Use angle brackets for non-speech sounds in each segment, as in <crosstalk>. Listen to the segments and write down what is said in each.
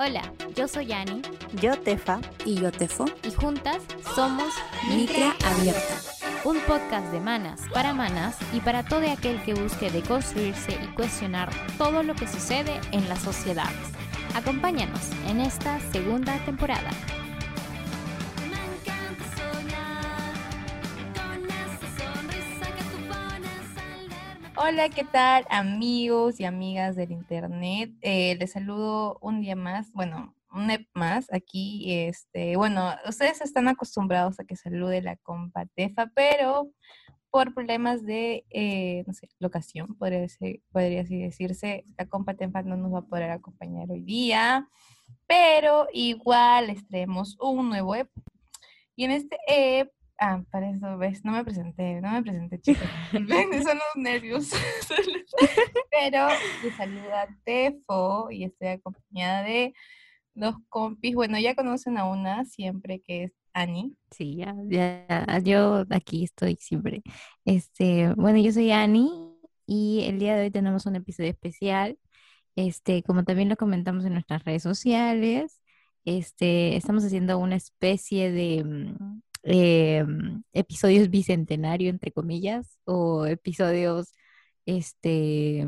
Hola, yo soy Ani. Yo Tefa. Y yo Tefo. Y juntas somos Micra Abierta. Un podcast de manas para manas y para todo aquel que busque deconstruirse y cuestionar todo lo que sucede en las sociedades. Acompáñanos en esta segunda temporada. Hola, ¿qué tal amigos y amigas del internet? Eh, les saludo un día más, bueno, un EP más aquí. Este, bueno, ustedes están acostumbrados a que salude la compa Tefa, pero por problemas de, eh, no sé, locación, podría, podría así decirse, la compa Tefa no nos va a poder acompañar hoy día, pero igual les traemos un nuevo EP. Y en este EP Ah, para eso, ves, no me presenté, no me presenté, <laughs> chicos. Ven, <laughs> son los nervios. <laughs> Pero te saluda Tefo y estoy acompañada de dos compis. Bueno, ya conocen a una siempre que es Ani. Sí, ya, ya, yo aquí estoy siempre. Este, bueno, yo soy Ani y el día de hoy tenemos un episodio especial. Este, como también lo comentamos en nuestras redes sociales, este, estamos haciendo una especie de mm, eh, episodios bicentenario, entre comillas, o episodios, este,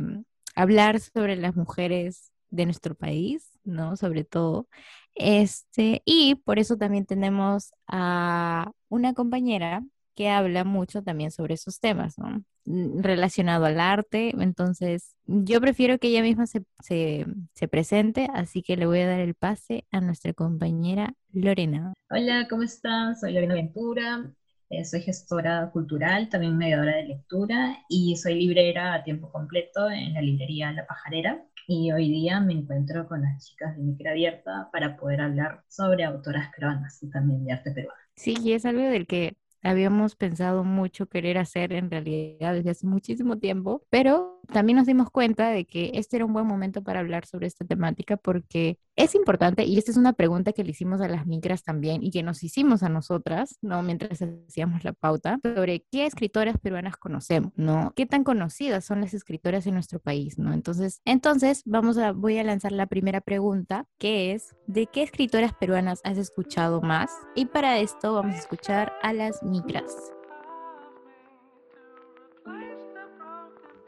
hablar sobre las mujeres de nuestro país, ¿no? Sobre todo. Este, y por eso también tenemos a una compañera que habla mucho también sobre esos temas, ¿no? Mm, relacionado al arte. Entonces, yo prefiero que ella misma se, se, presente, así que le voy a dar el pase a nuestra compañera Lorena. Hola, ¿cómo están? Soy Lorena Ventura, eh, soy gestora cultural, también mediadora de lectura y soy librera a tiempo completo en la librería La Pajarera. Y hoy día me encuentro con las chicas de Micra Abierta para poder hablar sobre autoras peruanas y también de arte peruano. Sí, y es algo del que habíamos pensado mucho querer hacer en realidad desde hace muchísimo tiempo, pero también nos dimos cuenta de que este era un buen momento para hablar sobre esta temática porque es importante, y esta es una pregunta que le hicimos a las micras también y que nos hicimos a nosotras, ¿no? Mientras hacíamos la pauta, sobre qué escritoras peruanas conocemos, ¿no? ¿Qué tan conocidas son las escritoras en nuestro país, ¿no? Entonces, entonces vamos a, voy a lanzar la primera pregunta, que es, ¿de qué escritoras peruanas has escuchado más? Y para esto vamos a escuchar a las micras.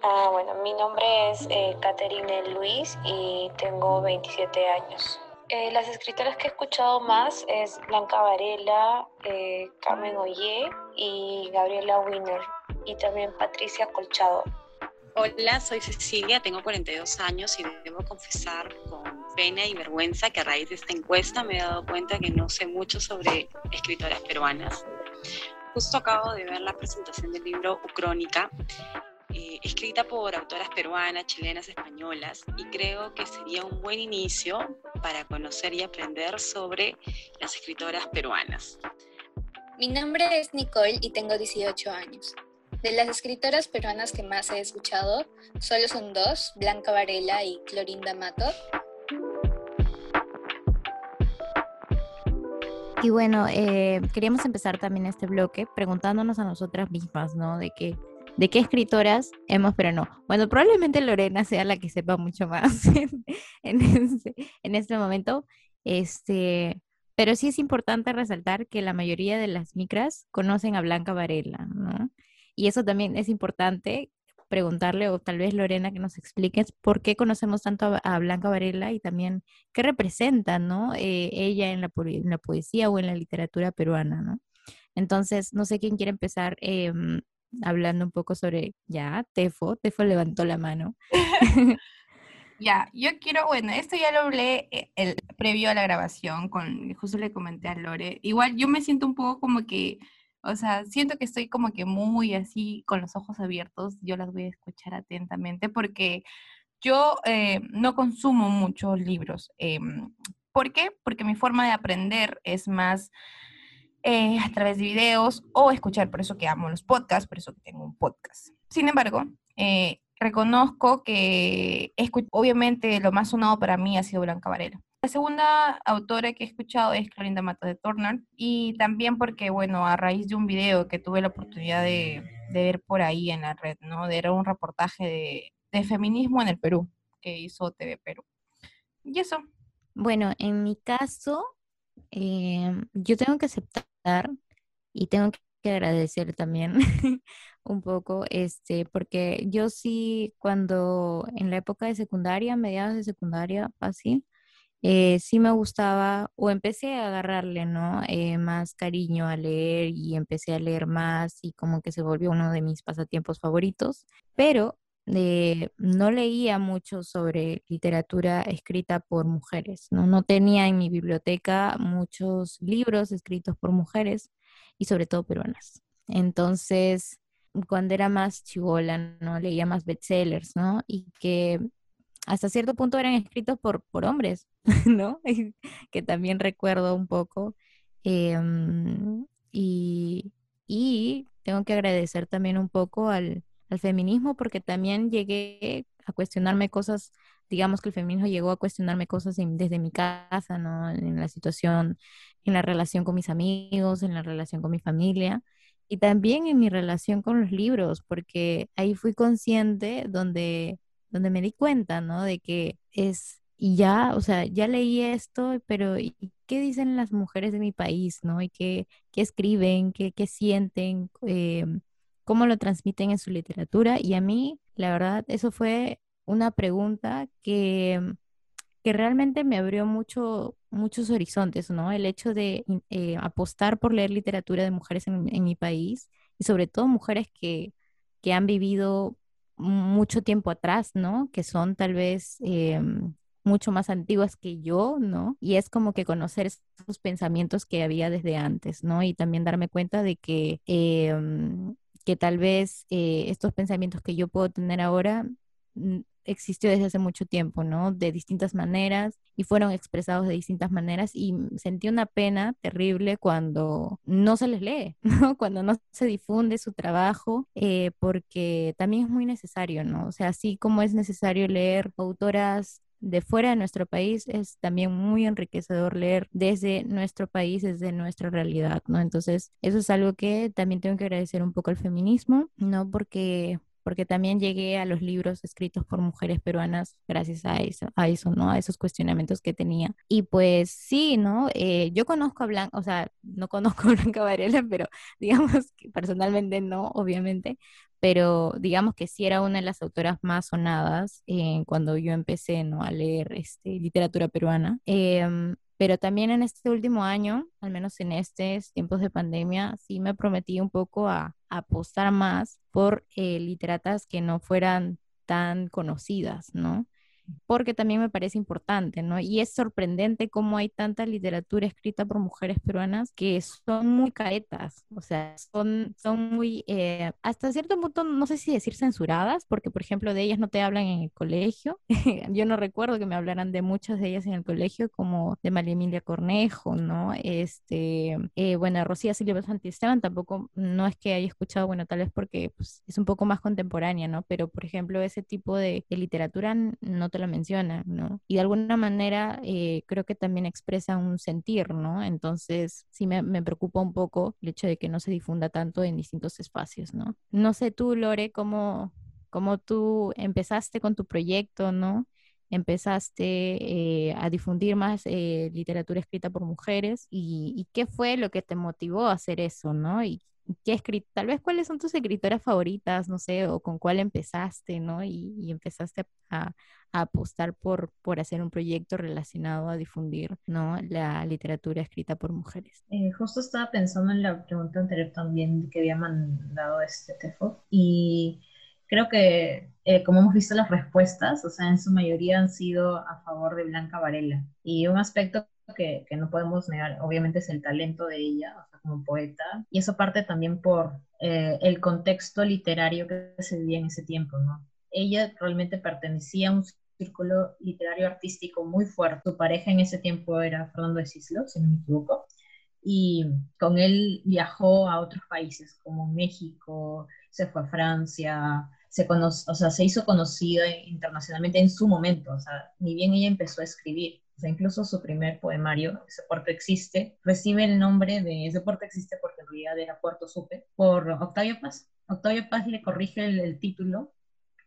Ah, bueno, mi nombre es eh, Caterine Luis y tengo 27 años. Eh, las escritoras que he escuchado más es Blanca Varela, eh, Carmen Ollé y Gabriela Wiener y también Patricia Colchado. Hola, soy Cecilia, tengo 42 años y debo confesar con pena y vergüenza que a raíz de esta encuesta me he dado cuenta que no sé mucho sobre escritoras peruanas. Justo acabo de ver la presentación del libro Ucrónica eh, escrita por autoras peruanas, chilenas, españolas, y creo que sería un buen inicio para conocer y aprender sobre las escritoras peruanas. Mi nombre es Nicole y tengo 18 años. De las escritoras peruanas que más he escuchado, solo son dos, Blanca Varela y Clorinda Mato. Y bueno, eh, queríamos empezar también este bloque preguntándonos a nosotras mismas, ¿no? De que ¿De qué escritoras hemos, pero no? Bueno, probablemente Lorena sea la que sepa mucho más <laughs> en, este, en, momento. Este, pero sí es importante resaltar que la mayoría de las micras conocen a Blanca Varela, ¿no? Y eso también es importante preguntarle, o tal vez Lorena que nos expliques por qué conocemos tanto a, Blanca Varela y también qué representa, ¿no? Eh, ella en la, poesía o en la literatura peruana, ¿no? Entonces, no sé quién quiere empezar. Eh, hablando un poco sobre, ya, Tefo, Tefo levantó la mano. <laughs> <laughs> ya, yo quiero, bueno, esto ya lo hablé eh, el, previo a la grabación, con, justo le comenté a Lore, igual yo me siento un poco como que, o sea, siento que estoy como que muy así, con los ojos abiertos, yo las voy a escuchar atentamente porque yo eh, no consumo muchos libros. Em, ¿Por qué? Porque mi forma de aprender es más eh, a través de videos o escuchar, por eso que amo los podcasts, por eso que tengo un podcast. Sin embargo, eh, reconozco que obviamente lo más sonado para mí ha sido Blanca Varela. La segunda autora que he escuchado es Clorinda Matos de Turner y también porque, bueno, a raíz de un video que tuve la oportunidad de, ver por ahí en la red, ¿no? Era un reportaje de, feminismo en el Perú que hizo TV Perú. Y eso, Bueno, en mi caso, em, yo tengo que aceptar y tengo que agradecer también <laughs> un poco, este, porque yo sí, cuando en la época de secundaria, mediados de secundaria, así, eh, sí me gustaba o empecé a agarrarle, ¿no? Eh, más cariño a leer y empecé a leer más y como que se volvió uno de mis pasatiempos favoritos, pero no leía mucho sobre literatura escrita por mujeres, ¿no? No tenía en mi biblioteca muchos libros escritos por mujeres y sobre todo peruanas. Entonces, cuando era más chivola, ¿no? Leía más bestsellers, ¿no? Y que hasta cierto punto eran escritos por, por hombres, <laughs> ¿no? que también recuerdo un poco. Em, y, y, tengo que agradecer también un poco al, al, feminismo porque también llegué a cuestionarme cosas, digamos que el feminismo llegó a cuestionarme cosas desde mi casa, ¿no? En la situación, en la relación con mis amigos, en la relación con mi familia y también en mi relación con los libros, porque ahí fui consciente donde donde me di cuenta, ¿no? De que es, y ya, o sea, ya leí esto, pero ¿y qué dicen las mujeres de mi país, ¿no? Y qué, qué escriben, qué, qué sienten, em, cómo lo transmiten en su literatura. Y a mí, la verdad, eso fue una pregunta que, que realmente me abrió mucho, muchos horizontes, ¿no? El hecho de eh, apostar por leer literatura de mujeres en, en, mi país y sobre todo mujeres que, que han vivido mucho tiempo atrás, ¿no? Que son tal vez em, mucho más antiguas que yo, ¿no? Y es como que conocer esos pensamientos que había desde antes, ¿no? Y también darme cuenta de que, em, que tal vez eh, estos pensamientos que yo puedo tener ahora existió desde hace mucho tiempo, ¿no? De distintas maneras y fueron expresados de distintas maneras y sentí una pena terrible cuando no se les lee, <laughs> ¿no? Cuando no se difunde su trabajo, eh, porque también es muy necesario, ¿no? O sea, así como es necesario leer autoras de fuera de nuestro país, es también muy enriquecedor leer desde nuestro país, desde nuestra realidad, ¿no? Entonces, eso es algo que también tengo que agradecer un poco al feminismo, ¿no? Porque porque también llegué a los libros escritos por mujeres peruanas gracias a eso, a eso, ¿no? A esos cuestionamientos que tenía. Y pues sí, ¿no? Eh, yo conozco a Blanca, o sea, no conozco <laughs> a Blanca Varela, pero <laughs> digamos que personalmente no, obviamente, pero digamos que sí era una de las autoras más sonadas eh, cuando yo empecé, ¿no? A leer este, literatura peruana. Em, pero también en este último año, al menos en estos tiempos de pandemia, sí me prometí un poco a, apostar más por eh, literatas que no fueran tan conocidas, ¿no? Porque también me parece importante, ¿no? Y es sorprendente cómo hay tanta literatura escrita por mujeres peruanas que son muy caetas, o sea, son, son muy, eh, hasta cierto punto, no sé si decir censuradas, porque por ejemplo de ellas no te hablan en el colegio, <laughs> yo no recuerdo que me hablaran de muchas de ellas en el colegio, como de María Emilia Cornejo, ¿no? Este, eh, bueno, Rocía Silvia Santisteban tampoco, no es que haya escuchado, bueno, tal vez porque pues, es un poco más contemporánea, ¿no? Pero por ejemplo, ese tipo de, de literatura no te la menciona, ¿no? Y de alguna manera eh, creo que también expresa un sentir, ¿no? Entonces sí me, preocupa un poco el hecho de que no se difunda tanto en distintos espacios, ¿no? No sé tú, Lore, cómo, cómo tú empezaste con tu proyecto, ¿no? Empezaste eh, a difundir más eh, literatura escrita por mujeres y, y, qué fue lo que te motivó a hacer eso, ¿no? Y ¿Qué escrit tal vez cuáles son tus escritoras favoritas, no sé, o con cuál empezaste, ¿no? Y, y empezaste a, a, apostar por, por hacer un proyecto relacionado a difundir, ¿no? La literatura escrita por mujeres. Eh, justo estaba pensando en la pregunta anterior también que había mandado este Tefo y creo que eh, como hemos visto las respuestas, o sea, en su mayoría han sido a favor de Blanca Varela. Y un aspecto que, que no podemos negar, obviamente, es el talento de ella, o sea, como poeta, y eso parte también por eh, el contexto literario que se vivía en ese tiempo, ¿no? Ella realmente pertenecía a un círculo literario artístico muy fuerte. Su pareja en ese tiempo era Fernando de Cislo, si no me equivoco, y con él viajó a otros países como México, se fue a Francia, se, conoce, o sea, se hizo conocida internacionalmente en su momento, o sea, ni bien ella empezó a escribir, incluso su primer poemario, Ese puerto existe, recibe el nombre de Ese puerto existe porque en realidad era Puerto Supe, por Octavio Paz. Octavio Paz le corrige el, título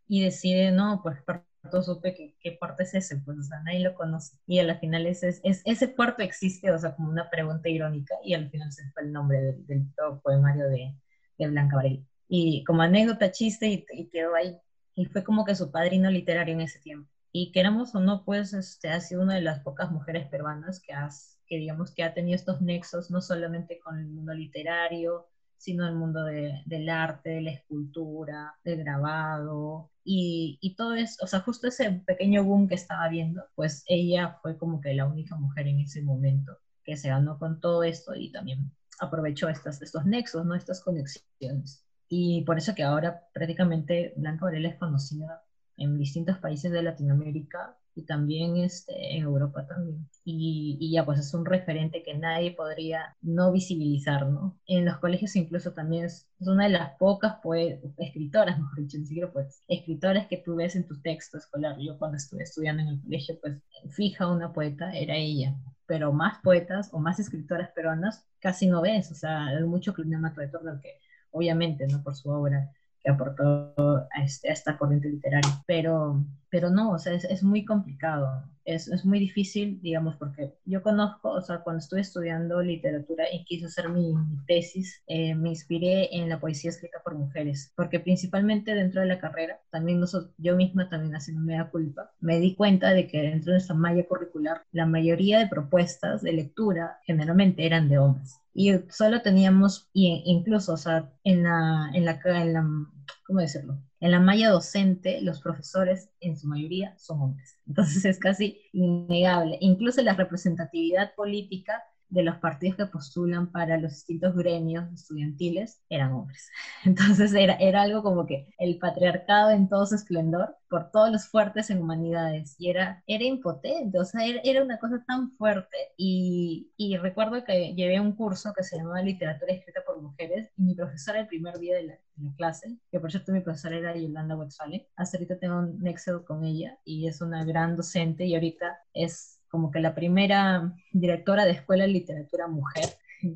y decide, no, pues puerto supe que qué puerto es ese, pues, o sea, nadie lo conoce. Y al final es, es, ese puerto existe, o sea, como una pregunta irónica, y al final se fue el nombre del, del poemario de, de Blanca Varela. Y como anécdota, chiste, y, y quedó ahí. Y fue como que su padrino literario en ese tiempo. Y queramos o no, pues este, ha sido una de las pocas mujeres peruanas que, has, que digamos que ha tenido estos nexos, no solamente con el mundo literario, sino el mundo de, del arte, de la escultura, del grabado, y, y, todo eso, o sea, justo ese pequeño boom que estaba viendo, pues ella fue como que la única mujer en ese momento que se ganó con todo esto y también aprovechó estas, estos nexos, ¿no? estas conexiones. Y por eso que ahora prácticamente Blanca Varela es conocida en distintos países de Latinoamérica y también este, en Europa también. Y, y, ya, pues es un referente que nadie podría no visibilizar, ¿no? En los colegios incluso también es, una de las pocas pues, escritoras, <laughs> mejor dicho, ni siquiera pues, escritoras que tú ves en tu texto escolar. Yo cuando estuve estudiando en el colegio, pues fija una poeta, era ella. Pero más poetas o más escritoras peruanas casi no ves, o sea, hay mucho Tornal que obviamente, ¿no? Por su obra que aportó a, este, a esta corriente literaria. Pero, pero no, o sea, es, es muy complicado, es, es, muy difícil, digamos, porque yo conozco, o sea, cuando estuve estudiando literatura y quise hacer mi, tesis, eh, me inspiré en la poesía escrita por mujeres, porque principalmente dentro de la carrera, también nosotros, yo misma también haciendo media culpa, me di cuenta de que dentro de esta malla curricular, la mayoría de propuestas de lectura generalmente eran de hombres y solo teníamos, y incluso, o sea, en la, en la, en la, ¿cómo decirlo? En la malla docente, los profesores, en su mayoría, son hombres. <laughs> Entonces es casi innegable. Incluso la representatividad política de los partidos que postulan para los distintos gremios estudiantiles eran hombres. <laughs> Entonces era, era algo como que el patriarcado en todo su esplendor, por todos los fuertes en humanidades, y era, era impotente, o sea, era, era una cosa tan fuerte. Y, y, recuerdo que llevé un curso que se llamaba Literatura Escrita por Mujeres, y mi profesora el primer día de la, clase, que por cierto mi profesora era Yolanda Wexale, hasta ahorita tengo un nexo con ella, y es una gran docente, y ahorita es como que la primera directora de escuela de literatura mujer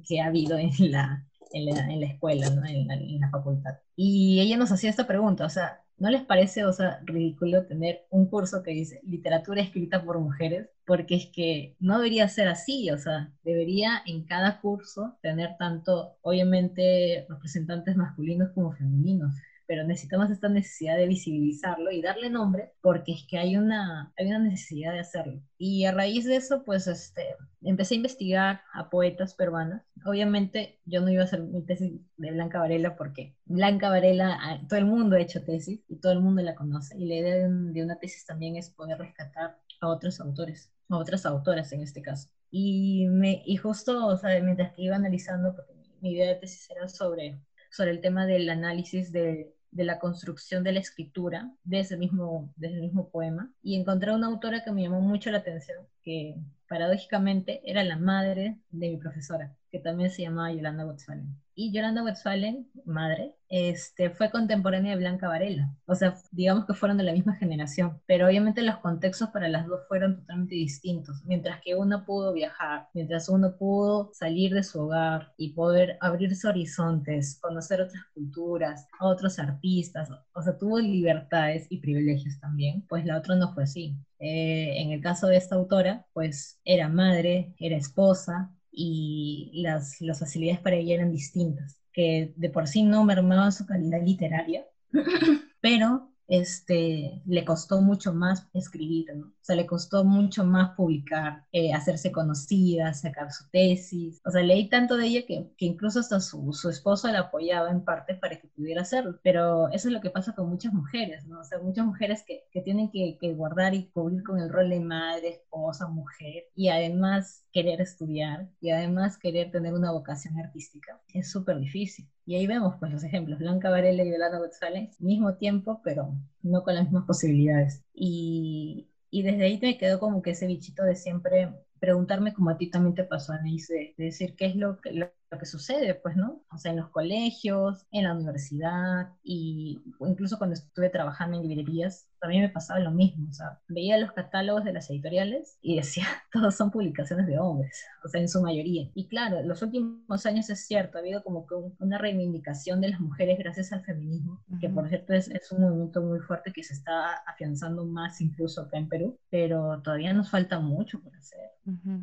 que ha habido en la, en la, escuela, ¿no? en, la, en, la, facultad. Y ella nos hacía esta pregunta, o sea, ¿no les parece, o sea, ridículo tener un curso que dice literatura escrita por mujeres? Porque es que no debería ser así, o sea, debería en cada curso tener tanto, obviamente, representantes masculinos como femeninos pero necesitamos esta necesidad de visibilizarlo y darle nombre porque es que hay una, hay una necesidad de hacerlo. Y a raíz de eso, pues este, empecé a investigar a poetas peruanas. Obviamente yo no iba a hacer mi tesis de Blanca Varela porque Blanca Varela, ah, todo el mundo ha hecho tesis y todo el mundo la conoce. Y la idea de, una tesis también es poder rescatar a otros autores, a otras autoras en este caso. Y, me, y justo, o sea, mientras que iba analizando, porque mi idea de tesis era sobre, sobre el tema del análisis de de la construcción de la escritura de ese mismo, de ese mismo poema y encontré una autora que me llamó mucho la atención, que paradójicamente era la madre de mi profesora, que también se llamaba Yolanda Westphalen. Y Yolanda Westphalen, madre, este, fue contemporánea de Blanca Varela. O sea, digamos que fueron de la misma generación, pero obviamente los contextos para las dos fueron totalmente distintos. Mientras que una pudo viajar, mientras uno pudo salir de su hogar y poder abrirse horizontes, conocer otras culturas, otros artistas, o sea, tuvo libertades y privilegios también, pues la otra no fue así. Eh, en el caso de esta autora, pues era madre, era esposa y las, las facilidades para ella eran distintas, que de por sí no mermaban su calidad literaria, <clears throat> pero este, le costó mucho más escribir, ¿no? O sea, le costó mucho más publicar, eh, hacerse conocida, sacar su tesis. O sea, leí tanto de ella que, que incluso hasta su, su, esposo la apoyaba en parte para que pudiera hacerlo. Pero eso es lo que pasa con muchas mujeres, ¿no? O sea, muchas mujeres que, que tienen que, que guardar y cubrir con el rol de madre, esposa, mujer, y además querer estudiar, y además querer tener una vocación artística. Es súper difícil. Y ahí vemos pues los ejemplos, Blanca Varela y Yolanda González, mismo tiempo, pero no con las mismas posibilidades. Y, y desde ahí me quedó como que ese bichito de siempre preguntarme como a ti también te pasó, Anís, de, de decir qué es lo que, lo que sucede, pues, ¿no? O sea, en los colegios, en la universidad y incluso cuando estuve trabajando en librerías, también me pasaba lo mismo. O sea, veía los catálogos de las editoriales y decía, <laughs> todos son publicaciones de hombres, o sea, en su mayoría. Y claro, los últimos años es cierto, ha habido como que una reivindicación de las mujeres gracias al feminismo, que por cierto es, es un movimiento muy fuerte que se está afianzando más incluso acá en Perú, pero todavía nos falta mucho por hacer.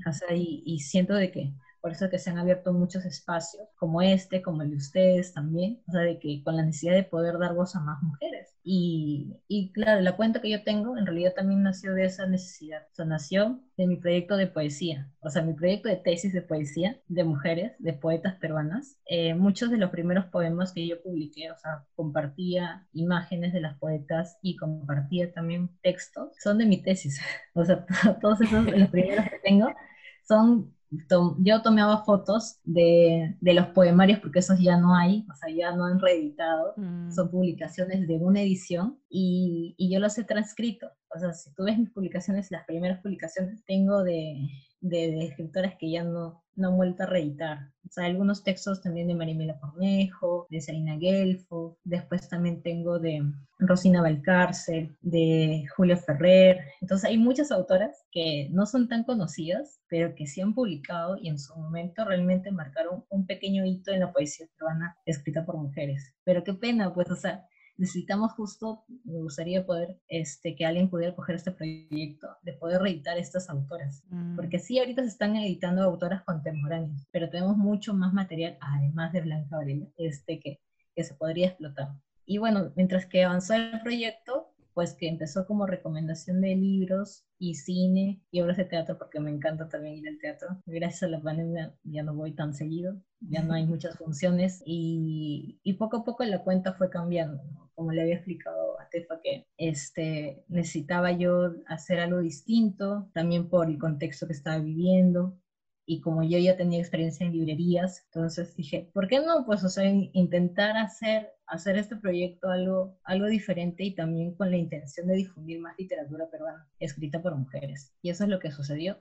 O sea, y, y siento de que por eso que se han abierto muchos espacios, como este, como el de ustedes también, o sea, de que con la necesidad de poder dar voz a más mujeres. Y, y claro, la cuenta que yo tengo en realidad también nació de esa necesidad, o sea, nació de mi proyecto de poesía, o sea, mi proyecto de tesis de poesía de mujeres, de poetas peruanas. Eh, muchos de los primeros poemas que yo publiqué, o sea, compartía imágenes de las poetas y compartía también textos, son de mi tesis. <laughs> O sea, <laughs> todos esos, los primeros que tengo, son yo tomaba fotos de, de, los poemarios porque esos ya no hay, o sea, ya no han reeditado, mm. son publicaciones de una edición y, y, yo los he transcrito. O sea, si tú ves mis publicaciones, las primeras publicaciones tengo de, de, escritoras que ya no, no han vuelto a reeditar. O sea, algunos textos también de Marimela Cornejo, de Selina Gelfo, después también tengo de Rosina Valcárcel, de Julio Ferrer. Entonces hay muchas autoras que no son tan conocidas, pero que sí han publicado y en su momento realmente marcaron un pequeño hito en la poesía peruana escrita por mujeres. Pero qué pena, pues, o sea, necesitamos justo, me gustaría poder, este, que alguien pudiera coger este proyecto, de poder reeditar estas autoras. Mm. Porque sí, ahorita se están editando autoras contemporáneas, pero tenemos mucho más material, además de Blanca Varela, este, que, que se podría explotar. Y bueno, mientras que avanzó el proyecto, pues que empezó como recomendación de libros y cine y obras de teatro, porque me encanta también ir al teatro. Gracias a la pandemia ya no voy tan seguido, ya no hay <laughs> muchas funciones y, y poco a poco la cuenta fue cambiando. Como le había explicado a Tefa que este, necesitaba yo hacer algo distinto, también por el contexto que estaba viviendo, y como yo ya tenía experiencia en librerías, entonces dije, ¿por qué no? Pues, o sea, intentar hacer hacer este proyecto algo, algo diferente y también con la intención de difundir más literatura peruana escrita por mujeres. Y eso es lo que sucedió.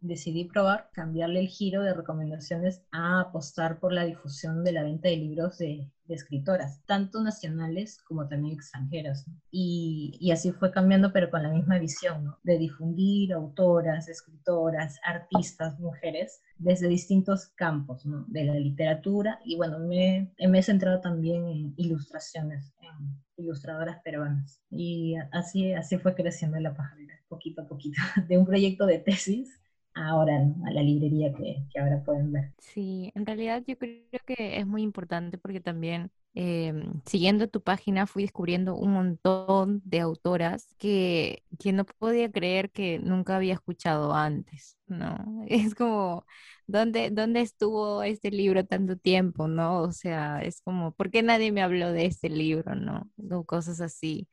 Decidí probar, cambiarle el giro de recomendaciones a apostar por la difusión de la venta de libros de, escritoras, tanto nacionales como también extranjeras. Y, así fue cambiando, pero con la misma visión, de difundir autoras, escritoras, artistas, mujeres, desde distintos campos de la literatura. Y bueno, me, me he centrado también en ilustraciones, en ilustradoras peruanas. Y así, así fue creciendo la pajarera, poquito a poquito, <laughs> de un proyecto de tesis ahora a la librería que, que, ahora pueden ver. Sí, en realidad yo creo que es muy importante porque también em, siguiendo tu página fui descubriendo un montón de autoras que, que no podía creer que nunca había escuchado antes, ¿no? <laughs> Es como, ¿dónde, ¿dónde estuvo este libro tanto tiempo, no? O sea, es como, ¿por qué nadie me habló de este libro, no? O cosas así.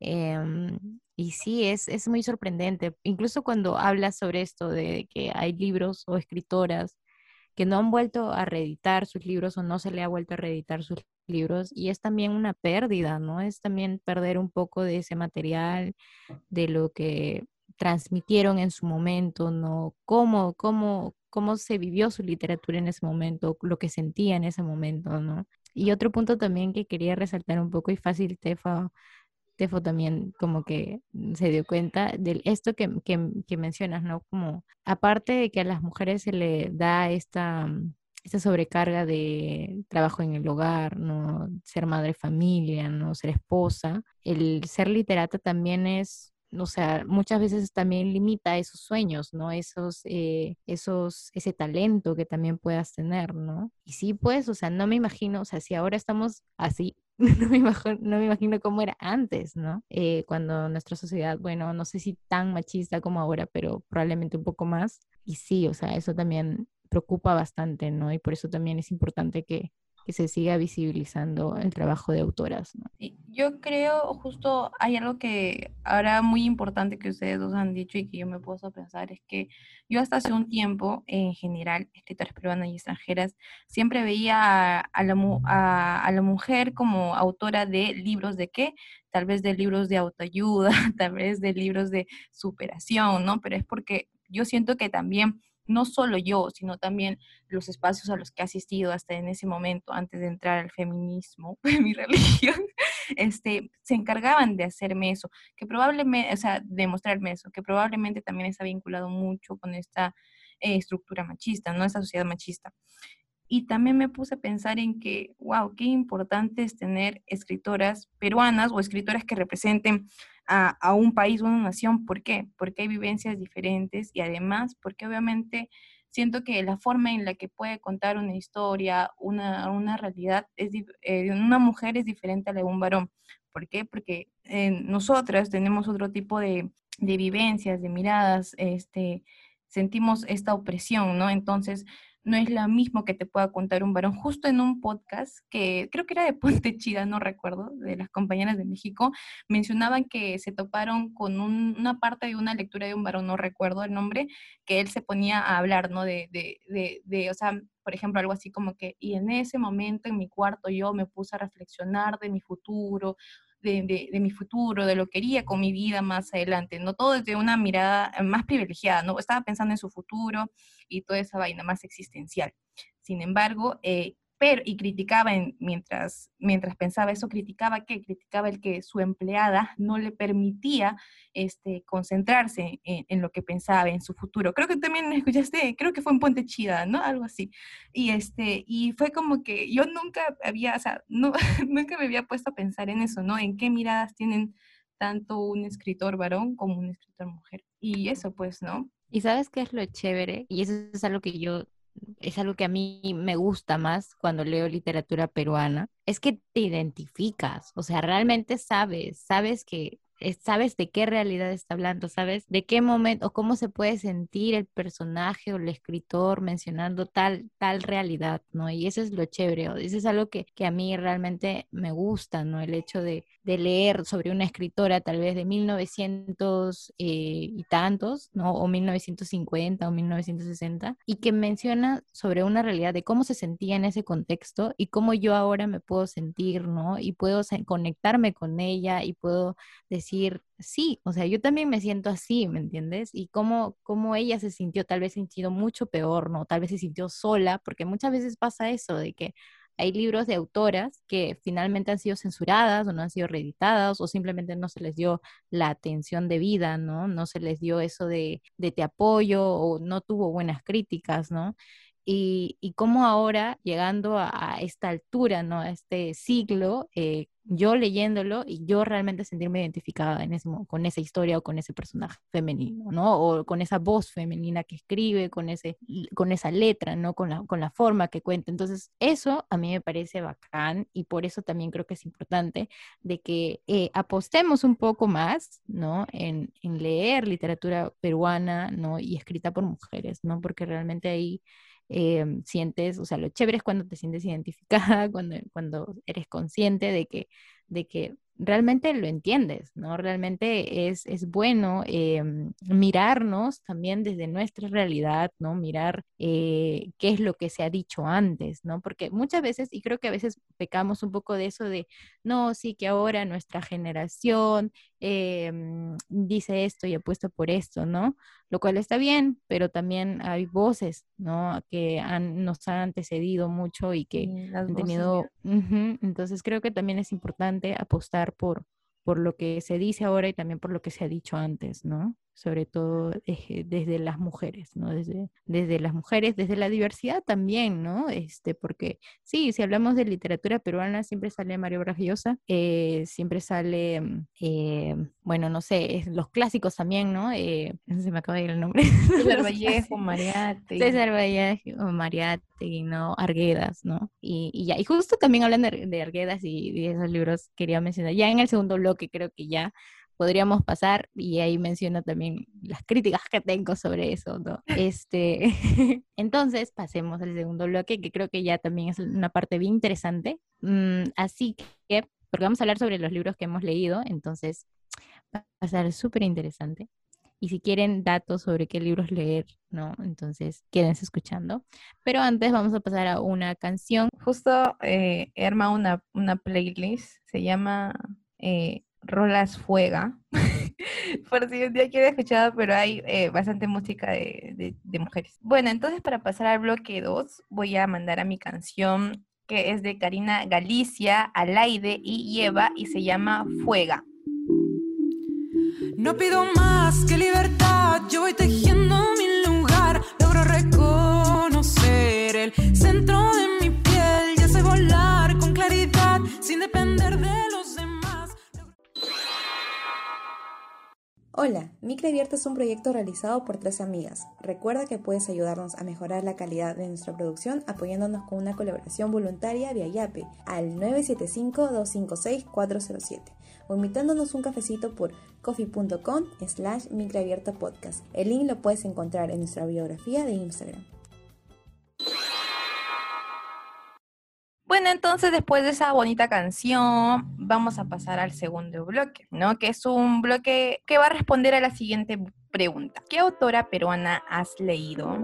Em, y sí, es, es muy sorprendente, incluso cuando hablas sobre esto de que hay libros o escritoras que no han vuelto a reeditar sus libros o no se le ha vuelto a reeditar sus libros y es también una pérdida, ¿no? Es también perder un poco de ese material, de lo que transmitieron en su momento, ¿no? Cómo, cómo, cómo se vivió su literatura en ese momento, lo que sentía en ese momento, ¿no? Y otro punto también que quería resaltar un poco y fácil, Tefa, Tefo también como que se dio cuenta de esto que, que, mencionas, ¿no? Como aparte de que a las mujeres se le da esta, esta sobrecarga de trabajo en el hogar, ¿no? Ser madre familia, ¿no? Ser esposa, el ser literata también es o sea, muchas veces también limita esos sueños, ¿no? Esos, eh, esos, ese talento que también puedas tener, ¿no? Y sí, pues, o sea, no me imagino, o sea, si ahora estamos así, <laughs> no me, imagino, no me imagino cómo era antes, ¿no? Eh, cuando nuestra sociedad, bueno, no sé si tan machista como ahora, pero probablemente un poco más. Y sí, o sea, eso también preocupa bastante, ¿no? Y por eso también es importante que, que se siga visibilizando el trabajo de autoras. Yo creo, justo hay algo que ahora muy importante que ustedes dos han dicho y que yo me puedo pensar, es que yo hasta hace un tiempo, en general, escritoras peruanas y extranjeras, siempre veía a, a la mujer como autora de libros de qué, tal vez de libros de autoayuda, <laughs> tal vez de libros de superación, ¿no? Pero es porque yo siento que también no solo yo, sino también los espacios a los que he asistido hasta en ese momento, antes de entrar al feminismo, <laughs> mi religión, este, se encargaban de hacerme eso, que probablemente, o sea, de mostrarme eso, que probablemente también está vinculado mucho con esta eh, estructura machista, ¿no? Esta sociedad machista. Y también me puse a pensar en que, wow, qué importante es tener escritoras peruanas o escritoras que representen a, a, un país o una nación. ¿Por qué? Porque hay vivencias diferentes y además porque obviamente siento que la forma en la que puede contar una historia, una, una realidad, es, eh, una mujer es diferente a la de un varón. ¿Por qué? Porque eh, nosotras tenemos otro tipo de, de vivencias, de miradas, este, sentimos esta opresión, ¿no? Entonces, no es lo mismo que te pueda contar un varón. Justo en un podcast que creo que era de <laughs> Ponte Chida, no recuerdo, de las compañeras de México, mencionaban que se toparon con una parte de una lectura de un varón, no recuerdo el nombre, que él se ponía a hablar, ¿no? De, de, de, de o sea, por ejemplo, algo así como que, y en ese momento en mi cuarto yo me puse a reflexionar de mi futuro, de, de, mi futuro, de lo que quería con mi vida más adelante, no todo desde una mirada más privilegiada, ¿no? Estaba pensando en su futuro y toda esa vaina más existencial. Sin embargo, eh, pero, y criticaba mientras, mientras pensaba eso, criticaba que, criticaba el que su empleada no le permitía este, concentrarse en, lo que pensaba, en su futuro. Creo que también <laughs> escuchaste, creo que fue en Ponte Chida, ¿no? Algo así. Y, este, y fue como que yo nunca había, o sea, no, <laughs> nunca me había puesto a pensar en eso, ¿no? En qué miradas tienen tanto un escritor varón como un escritor mujer. Y eso, pues, ¿no? Y sabes qué es lo chévere, y eso es algo que yo es algo que a mí me gusta más cuando leo literatura peruana, es que te identificas, o sea, realmente sabes, sabes que sabes de qué realidad está hablando, sabes de qué momento o cómo se puede sentir el personaje o el escritor mencionando tal, tal realidad, ¿no? Y eso es lo chévere, eso es algo que, que a mí realmente me gusta, ¿no? El hecho de, de leer sobre una escritora tal vez de 1900 eh, y tantos, ¿no? O 1950 o 1960, y que menciona sobre una realidad de cómo se sentía en ese contexto y cómo yo ahora me puedo sentir, ¿no? Y puedo conectarme con ella y puedo decir, decir, sí, o sea, yo también me siento así, ¿me entiendes? Y cómo, cómo ella se sintió, tal vez se sintió mucho peor, ¿no? Tal vez se sintió sola, porque muchas veces pasa eso, de que hay libros de autoras que finalmente han sido censuradas o no han sido reeditadas o simplemente no se les dio la atención debida, ¿no? No se les dio eso de, de te apoyo o no tuvo buenas críticas, ¿no? Y, y cómo ahora, llegando a, esta altura, ¿no? A este siglo, eh, yo leyéndolo y yo realmente sentirme identificada en ese, con esa historia o con ese personaje femenino, ¿no? O con esa voz femenina que escribe, con, ese, con esa letra, ¿no? Con la, con la forma que cuenta. Entonces, eso a mí me parece bacán y por eso también creo que es importante de que eh, apostemos un poco más, ¿no? En, en leer literatura peruana, ¿no? Y escrita por mujeres, ¿no? Porque realmente ahí... Em, sientes, o sea, lo chévere es cuando te sientes identificada, <laughs> cuando, cuando eres consciente de que, de que realmente lo entiendes, ¿no? Realmente es, es bueno em, mirarnos también desde nuestra realidad, ¿no? Mirar eh, qué es lo que se ha dicho antes, ¿no? Porque muchas veces, y creo que a veces pecamos un poco de eso de, no, sí que ahora nuestra generación em, dice esto y apuesta por esto, ¿no? Lo cual está bien, pero también hay voces, ¿no? Que han, nos han antecedido mucho y que han tenido... Entonces creo que también es importante apostar por, por lo que se dice ahora y también por lo que se ha dicho antes, ¿no? Sobre todo desde las mujeres, ¿no? Desde, desde las mujeres, desde la diversidad también, ¿no? Este, porque sí, si hablamos de literatura peruana, siempre sale Mario Bragiosa, eh, siempre sale, mm, eh, bueno, no sé, los clásicos también, ¿no? Eh, <laughs> se me acaba de ir el nombre. <laughs> César Vallejo, Mariate. César Vallejo, Mariate, ¿no? Arguedas, ¿no? Y, y, ya, y justo también hablan de, de Arguedas y de esos libros quería mencionar. Ya en el segundo bloque creo que ya podríamos pasar, y ahí menciono también las críticas que tengo sobre eso, ¿no? <laughs> Este, <laughs> entonces, pasemos al segundo bloque, que creo que ya también es una parte bien interesante. Mm, así que, porque vamos a hablar sobre los libros que hemos leído, entonces va a ser súper interesante. Y si quieren datos sobre qué libros leer, ¿no? Entonces, quédense escuchando. Pero antes vamos a pasar a una canción. Justo eh, he armado una, una playlist, se llama eh, Rolas Fuega. <laughs> por si un día quiere escuchar, pero hay eh, bastante música de, de- mujeres. Bueno, entonces para pasar al bloque 2, voy a mandar a mi canción que es de Karina Galicia, Alaide y Lleva y se llama Fuega. No pido más que libertad, yo voy tejiendo mi lugar, logro Hola, Micro Abierta es un proyecto realizado por tres amigas. Recuerda que puedes ayudarnos a mejorar la calidad de nuestra producción apoyándonos con una colaboración voluntaria vía Yape al 975-256-407 o invitándonos un cafecito por coffee.com slash microabierta podcast. El link lo puedes encontrar en nuestra biografía de Instagram. Bueno, entonces después de esa bonita canción, vamos a pasar al segundo bloque, ¿no? Que es un bloque que va a responder a la siguiente pregunta. ¿Qué autora peruana has leído?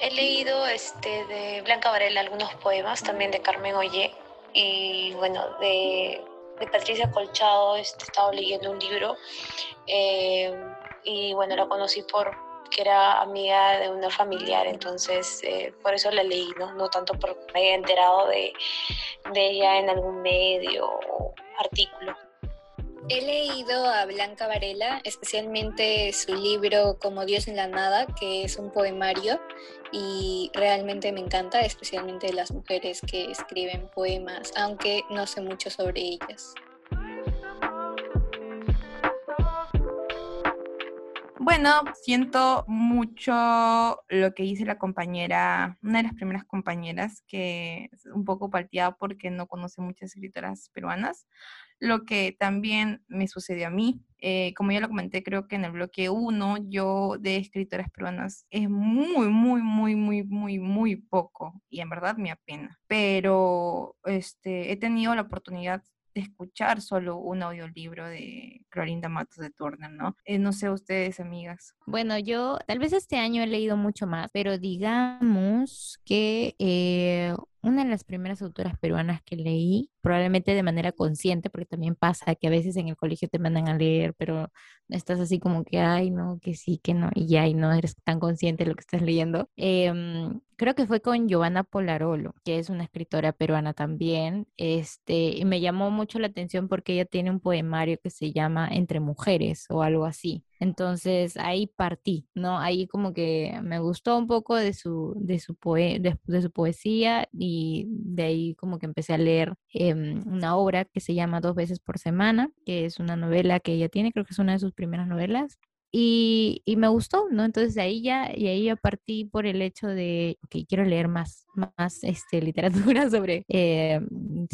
He leído este, de Blanca Varela algunos poemas, también de Carmen Ollé, y bueno, de, Patricia Colchado este, he estado leyendo un libro, eh, y bueno, la conocí por que era amiga de una familiar, entonces eh, por eso la leí, ¿no? no tanto porque me haya enterado de, de ella en algún medio o artículo. He leído a Blanca Varela, especialmente su libro Como Dios en la Nada, que es un poemario y realmente me encanta, especialmente las mujeres que escriben poemas, aunque no sé mucho sobre ellas. Bueno, siento mucho lo que dice la compañera, una de las primeras compañeras, que es un poco palteada porque no conoce muchas escritoras peruanas, lo que también me sucedió a mí. Eh, como ya lo comenté, creo que en el bloque 1, yo de escritoras peruanas es muy, muy, muy, muy, muy, muy poco y en verdad me apena. Pero este, he tenido la oportunidad de escuchar solo un audiolibro de Clorinda Matos de Turner, ¿no? Eh, no sé ustedes, amigas. Bueno, yo tal vez este año he leído mucho más, pero digamos que eh, una de las primeras autoras peruanas que leí, probablemente de manera consciente, porque también pasa que a veces en el colegio te mandan a leer, pero estás así como que, ay, no, que sí, que no, y ya, y no eres tan consciente de lo que estás leyendo. Em, creo que fue con Giovanna Polarolo, que es una escritora peruana también, este, y me llamó mucho la atención porque ella tiene un poemario que se llama Entre Mujeres o algo así. Entonces ahí partí, ¿no? Ahí como que me gustó un poco de su, de su, poe de, su poesía y de ahí como que empecé a leer em, una obra que se llama Dos veces por semana, que es una novela que ella tiene, creo que es una de sus primeras novelas. Y, y me gustó, ¿no? Entonces ahí ya, y ahí ya partí por el hecho de, que quiero leer más, más este, literatura <laughs> sobre, eh,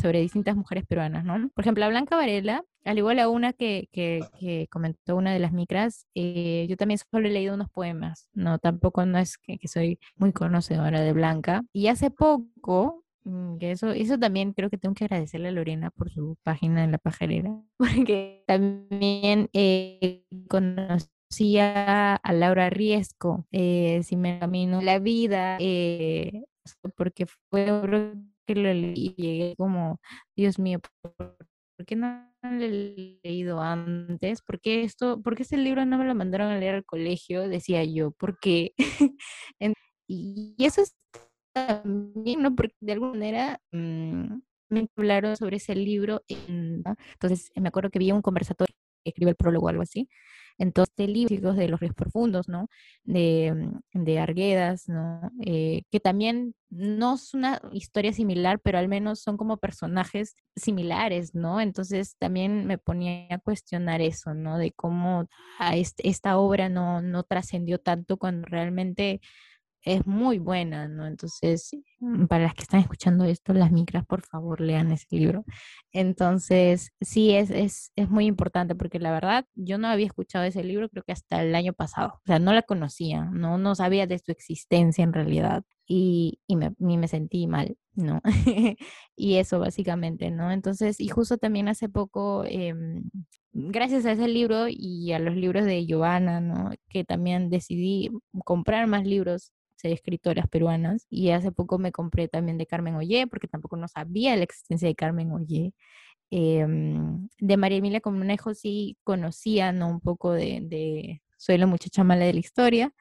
sobre distintas mujeres peruanas, ¿no? Por ejemplo, a Blanca Varela, al igual a una que, que, que comentó una de las micras, eh, yo también solo he leído unos poemas, no, tampoco no es que, que soy muy conocedora de Blanca. Y hace poco, mm, que eso, eso también creo que tengo que agradecerle a Lorena por su página en La Pajarera, <laughs> porque también eh, conocí a, a Laura Riesco, eh, Si me camino la vida, eh, porque fue un que lo leí y llegué como, Dios mío, ¿por qué no lo he leído antes? ¿Por qué esto, por qué este libro no me lo mandaron a leer al colegio? Decía yo, porque <laughs> y eso es también, ¿no? Porque de alguna manera mmm, me hablaron sobre ese libro, en, entonces me acuerdo que vi un conversatorio que escribe el prólogo o algo así, entonces, este libro de los ríos profundos, ¿no? De, de Arguedas, ¿no? Eh, que también no es una historia similar, pero al menos son como personajes similares, ¿no? Entonces también me ponía a cuestionar eso, ¿no? De cómo esta obra no, no trascendió tanto cuando realmente es muy buena, ¿no? Entonces, para las que están escuchando esto, las micras, por favor, lean ese libro. Entonces, sí, es, es, es muy importante porque la verdad, yo no había escuchado ese libro creo que hasta el año pasado. O sea, no la conocía, no, no sabía de su existencia en realidad. Y, y, me, y me sentí mal, ¿no? <laughs> y eso básicamente, ¿no? Entonces, y justo también hace poco, eh, gracias a ese libro y a los libros de Giovanna, ¿no? Que también decidí comprar más libros de escritoras peruanas y hace poco me compré también de Carmen Ollé porque tampoco no sabía la existencia de Carmen Ollé Em, de María Emilia Comunejo sí conocía, ¿no? Un poco de, de Soy la muchacha mala de la historia,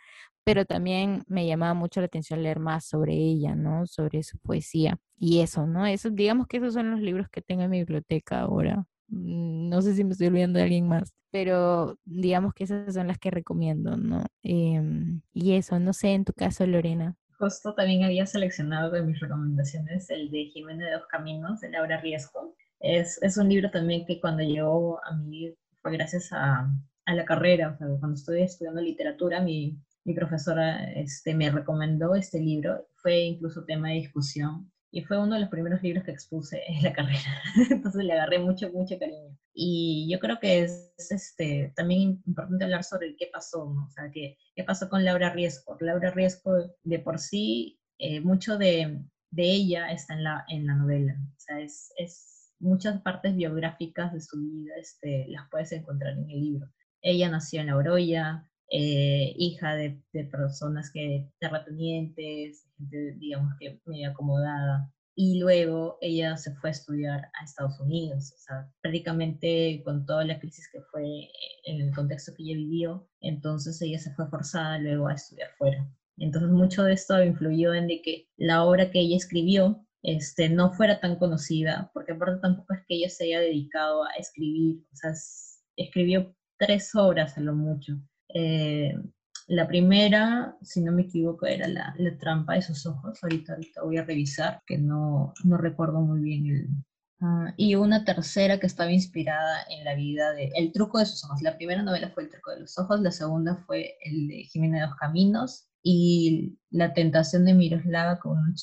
pero también me llamaba mucho la atención leer más sobre ella, ¿no? Sobre su poesía y eso, ¿no? Eso, digamos que esos son los libros que tengo en mi biblioteca ahora. Mm, No sé si me estoy olvidando de alguien más, pero digamos que esas son las que recomiendo, ¿no? Em, y eso, no sé, en tu caso, Lorena. Justo también había seleccionado de mis recomendaciones el de Jimena de dos Caminos, de Laura Riesco. Es, es un libro también que cuando llegó a mí fue gracias a, a la carrera, cuando estuve estudiando literatura, mi, mi profesora este, me recomendó este libro, fue incluso tema de discusión y fue uno de los primeros libros que expuse en la <laughs> carrera, entonces le agarré mucho, mucho cariño. Y yo creo que es, este, también importante hablar sobre qué pasó, ¿no? o sea, qué, qué pasó con Laura Riesco. Laura Riesco, de por sí, eh, mucho de, de, ella está en la, en la novela, o sea, es, es muchas partes biográficas de su vida este, las puedes encontrar en el libro. Ella nació en La Oroya, eh, hija de, de, personas que terratenientes, gente, digamos que medio acomodada. Y luego ella se fue a estudiar a Estados Unidos, o sea, prácticamente con toda la crisis que fue en el contexto que ella vivió, entonces ella se fue forzada luego a estudiar fuera. Entonces mucho de esto influyó en de que la obra que ella escribió este, no fuera tan conocida, porque aparte tampoco es que ella se haya dedicado a escribir, o sea, escribió tres obras a lo mucho. Eh, la primera, si no me equivoco, era la, trampa de sus ojos. Ahorita, voy a revisar, que no, recuerdo muy bien. Uh, y una tercera que estaba inspirada en la vida de El truco de sus ojos. La primera novela fue El truco de los ojos, la segunda fue el de Jimena de los Caminos y La tentación de Miroslava con,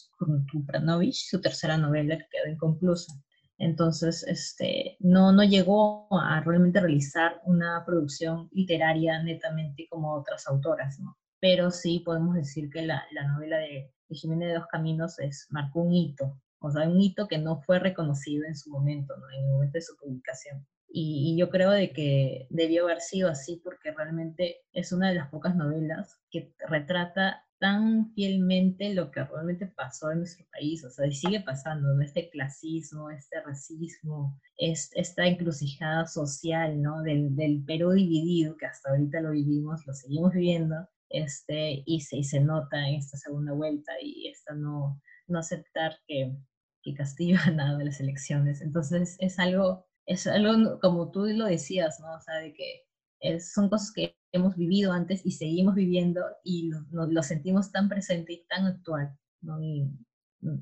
Tupranovich, su tercera novela que quedó inconclusa. Entonces, este, no, no llegó a realmente realizar una producción literaria netamente como otras autoras, ¿no? Pero sí podemos decir que la, la novela de, de Jiménez de Dos Caminos es, marcó un hito, o sea, un hito que no fue reconocido en su momento, ¿no? En el momento de su publicación. Y, y, yo creo de que debió haber sido así porque realmente es una de las pocas novelas que retrata tan fielmente lo que realmente pasó en nuestro país, o sea, y sigue pasando, ¿no? Este clasismo, este racismo, es, esta encrucijada social, ¿no? Del, del, Perú dividido, que hasta ahorita lo vivimos, lo seguimos viviendo, este, y, se, y se nota en esta segunda vuelta, y esta no, no aceptar que, que Castillo <laughs> ha ganado las elecciones. Entonces, es algo, es algo, como tú lo decías, ¿no? O sea, de que es, son cosas que hemos vivido antes y seguimos viviendo y lo, lo sentimos tan presente y tan actual. ¿no? Y,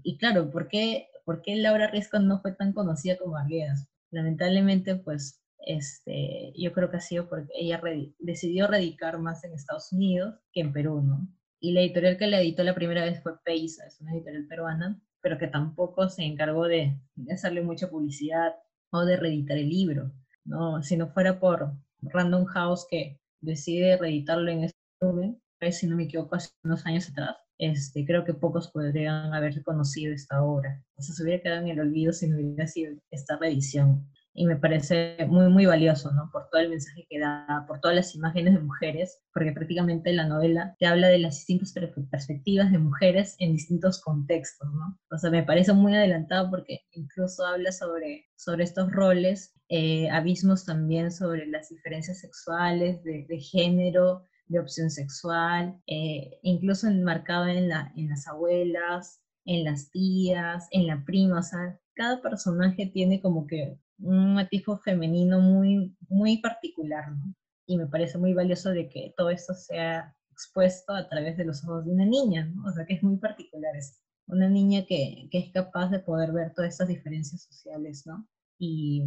y, claro, ¿por qué, ¿por qué Laura Riesco no fue tan conocida como Arguedas? Lamentablemente, pues este, yo creo que ha sido porque ella decidió radicar más en Estados Unidos que en Perú, ¿no? Y la editorial que la editó la primera vez fue Peisa, es una editorial peruana, pero que tampoco se encargó de hacerle mucha publicidad o de reeditar el libro, ¿no? Si no fuera por Random House que decide reeditarlo en este volumen, si no me equivoco, hace unos años atrás, este, creo que pocos podrían haber conocido esta obra. O sea, se hubiera quedado en el olvido si no hubiera sido esta reedición. Y me parece muy, muy valioso, ¿no? Por todo el mensaje que da, por todas las imágenes de mujeres, porque prácticamente la novela te habla de las distintas perspectivas de mujeres en distintos contextos, ¿no? O sea, me parece muy adelantado porque incluso habla sobre, sobre estos roles, eh, abismos también sobre las diferencias sexuales, de, de género, de opción sexual, eh, incluso enmarcado en, la, en las abuelas, en las tías, en la prima, o sea, cada personaje tiene como que un matijo femenino muy, muy particular, ¿no? Y me parece muy valioso de que todo esto sea expuesto a través de los ojos de una niña, ¿no? O sea, que es muy particular esto. Una niña que, que es capaz de poder ver todas estas diferencias sociales, ¿no? Y,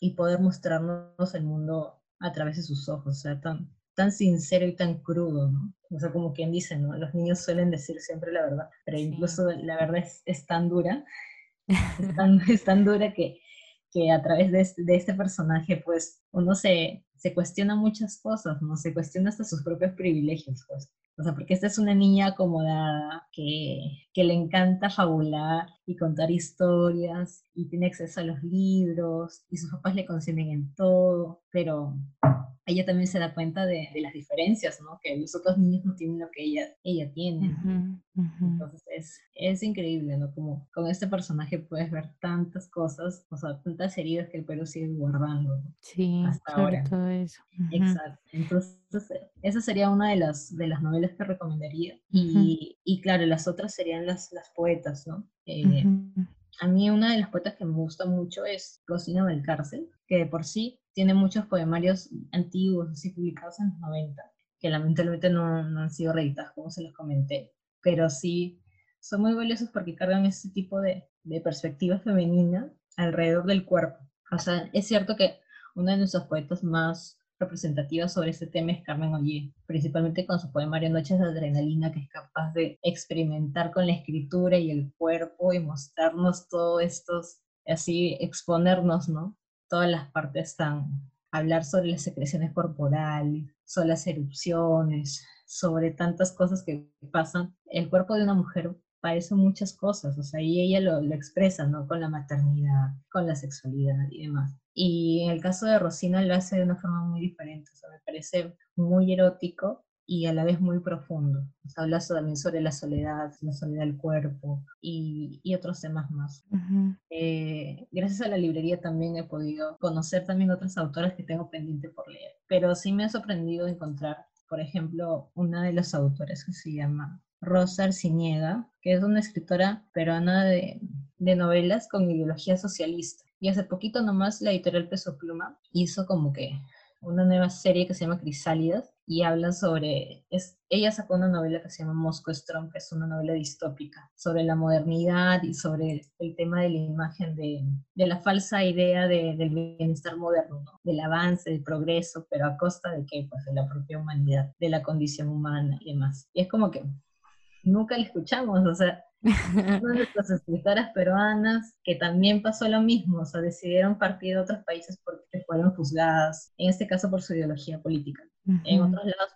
y poder mostrarnos el mundo a través de sus ojos, o sea, tan, tan sincero y tan crudo, ¿no? O sea, como quien dice, ¿no? Los niños suelen decir siempre la verdad, pero sí. incluso la verdad es, es tan dura, es, tan, <laughs> es tan dura que, que a través de este, personaje, pues, uno se, se cuestiona muchas cosas, ¿no? Se cuestiona hasta sus propios privilegios, pues. O sea, porque esta es una niña acomodada que, que le encanta fabular y contar historias y tiene acceso a los libros y sus papás le consienten en todo, pero ella también se da cuenta de, de, las diferencias, ¿no? Que los otros niños no tienen lo que ella, ella tiene. Entonces es, es increíble, ¿no? Como con este personaje puedes ver tantas cosas, o sea, tantas heridas que el Perú sigue guardando. Sí, hasta ahora. todo eso. Exacto. Entonces, esa sería una de las, de las novelas que recomendaría. Y, y claro, las otras serían las, las poetas, ¿no? Eh, a mí una de las poetas que me gusta mucho es Rosina Valcárcel, que de por sí tiene muchos poemarios antiguos, así publicados en los 90, que lamentablemente no, no han sido reeditados, como se los comenté, pero sí son muy valiosos porque cargan ese tipo de, de perspectiva femenina alrededor del cuerpo. O sea, es cierto que una de nuestros poetas más representativas sobre este tema es Carmen Ollé, principalmente con su poemario Noches de Adrenalina, que es capaz de experimentar con la escritura y el cuerpo y mostrarnos todos estos, así exponernos, ¿no? todas las partes están, hablar sobre las secreciones corporales, sobre las erupciones, sobre tantas cosas que pasan. El cuerpo de una mujer parece muchas cosas, o sea, y ella lo, lo, expresa, ¿no? Con la maternidad, con la sexualidad y demás. Y en el caso de Rosina lo hace de una forma muy diferente, o sea, me parece muy erótico y a la vez muy profundo. Nos habla también sobre la soledad, la soledad del cuerpo y, y otros temas más. eh, gracias a la librería también he podido conocer también otras autoras que tengo pendiente por leer, pero sí me ha sorprendido encontrar, por ejemplo, una de las autores que se llama Rosa Arciniega, que es una escritora peruana de, de novelas con ideología socialista. Y hace poquito nomás la editorial Peso Pluma hizo como que una nueva serie que se llama Crisálidas y habla sobre, es, ella sacó una novela que se llama Moscow Strong, que es una novela distópica, sobre la modernidad y sobre el tema de la imagen de, de la falsa idea de, del bienestar moderno, ¿no? del avance, del progreso, pero a costa de qué? Pues de la propia humanidad, de la condición humana y demás. Y es como que nunca la escuchamos, o sea, una de nuestras escritoras peruanas que también pasó lo mismo, o sea, decidieron partir de otros países porque fueron juzgadas, en este caso por su ideología política. Uh -huh. En otros lados,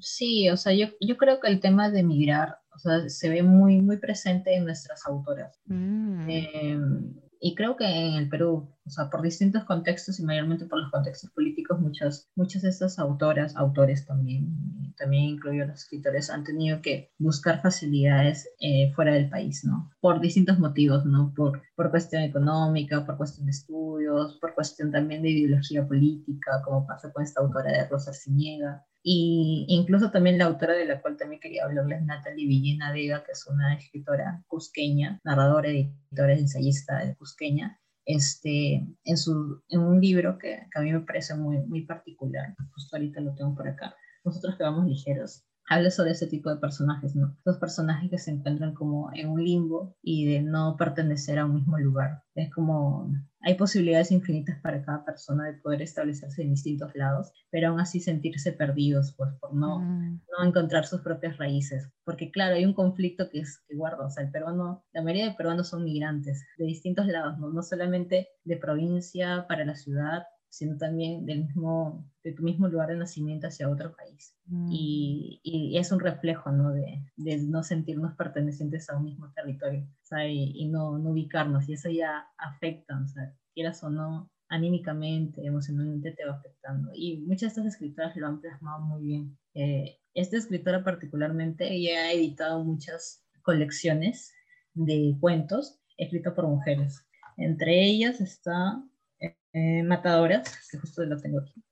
sí, o sea, yo, yo creo que el tema de emigrar, o sea, se ve muy, muy presente en nuestras autoras. Mm. Eh, y creo que en el Perú, o sea, por distintos contextos y mayormente por los contextos políticos, muchas, muchas de estas autoras, autores también, también incluyo los escritores, han tenido que buscar facilidades eh, fuera del país, ¿no? Por distintos motivos, ¿no? Por, por cuestión económica, por cuestión de estudios, por cuestión también de ideología política, como pasa con esta autora de Rosa Ciniega, y incluso también la autora de la cual también quería hablarles, Natalie Villena Vega, que es una escritora cusqueña, narradora, editora, ensayista cusqueña, este, en, su, en un libro que, que, a mí me parece muy, muy particular, justo ahorita lo tengo por acá, Nosotros que vamos ligeros, habla sobre ese tipo de personajes, ¿no? Los personajes que se encuentran como en un limbo y de no pertenecer a un mismo lugar. Es como, hay posibilidades infinitas para cada persona de poder establecerse en distintos lados, pero aún así sentirse perdidos, pues, por no, mm. no encontrar sus propias raíces. Porque claro, hay un conflicto que es que guarda, o sea, el peruano, la mayoría de peruanos son migrantes de distintos lados, ¿no? No solamente de provincia para la ciudad, sino también del mismo, de tu mismo lugar de nacimiento hacia otro país. Mm. Y, y, es un reflejo ¿no? De, de, no sentirnos pertenecientes a un mismo territorio y, y, no, no ubicarnos. Y eso ya afecta, o sea, quieras o no, anímicamente, emocionalmente te va afectando. Y muchas de estas escritoras lo han plasmado muy bien. Eh, esta escritora particularmente, ella ha editado muchas colecciones de cuentos escritos por mujeres. Entre ellas está eh, Matadoras, <laughs> que justo lo tengo aquí.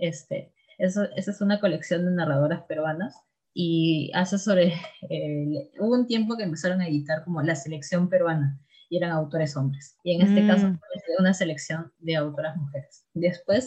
Este, eso, esa es una colección de narradoras peruanas y hace sobre... Eh, hubo un tiempo que empezaron a editar como la selección peruana y eran autores hombres. Y en este mm. caso una selección de autoras mujeres. Después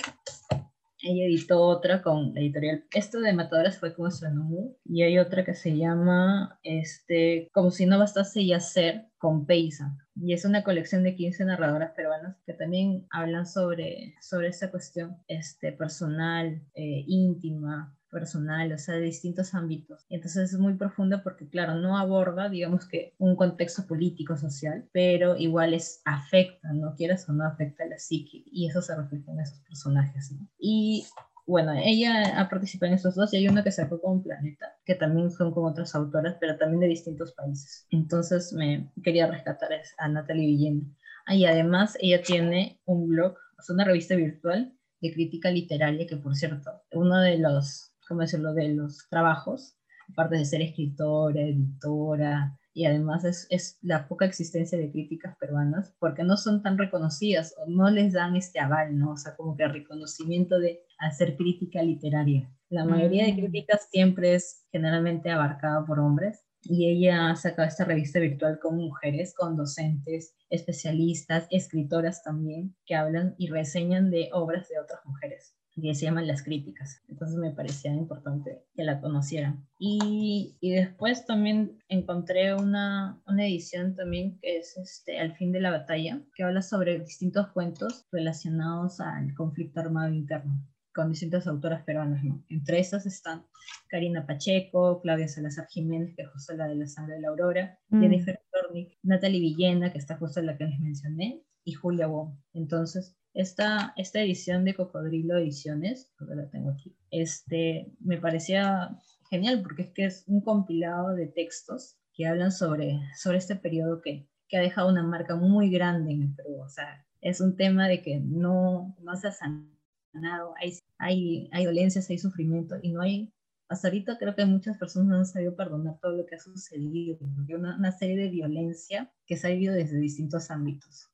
ella editó otra con la editorial. Esto de Matadoras fue con Astronomú y hay otra que se llama este, Como si no bastase ya ser con Peisa. Y es una colección de 15 narradoras peruanas que también hablan sobre, sobre esta cuestión este, personal, eh, íntima, personal, o sea, de distintos ámbitos. Entonces es muy profunda porque, claro, no aborda, digamos que, un contexto político, social, pero igual es, afecta, no quieras o no, afecta a la psique y eso se refleja en esos personajes, ¿no? Y bueno, ella ha participado en estos dos y hay uno que sacó con Planeta, que también son con otras autoras, pero también de distintos países. Entonces me quería rescatar a Natalie Villena. Y además ella tiene un blog, es una revista virtual de crítica literaria que, por cierto, uno de los, ¿cómo decirlo?, de los trabajos, aparte de ser escritora, editora, y además es, es, la poca existencia de críticas peruanas, porque no son tan reconocidas o no les dan este aval, ¿no? O sea, como que el reconocimiento de hacer crítica literaria. La mayoría de mm. críticas siempre es generalmente abarcada por hombres y ella ha sacado esta revista virtual con mujeres, con docentes, especialistas, escritoras también, que hablan y reseñan de obras de otras mujeres que se llaman las críticas. Entonces me parecía importante que la conocieran. Y, y después también encontré una, una, edición también que es este, Al fin de la batalla, que habla sobre distintos cuentos relacionados al conflicto armado interno con distintas autoras peruanas, ¿no? Entre esas están Karina Pacheco, Claudia Salazar Jiménez, que es justo la de La Sangre de la Aurora, mm. Jennifer Tornick, Natalie Villena, que está justo la que les mencioné, y Julia Wong. Entonces, esta, esta edición de Cocodrilo Ediciones, porque la tengo aquí, este, me parecía genial porque es que es un compilado de textos que hablan sobre, sobre este periodo que, que ha dejado una marca muy grande en el Perú. O sea, es un tema de que no, no se ha sanado, hay, hay, hay dolencias, hay sufrimiento y no hay, hasta ahorita creo que muchas personas no han sabido perdonar todo lo que ha sucedido, una, una serie de violencia que se ha vivido desde distintos ámbitos.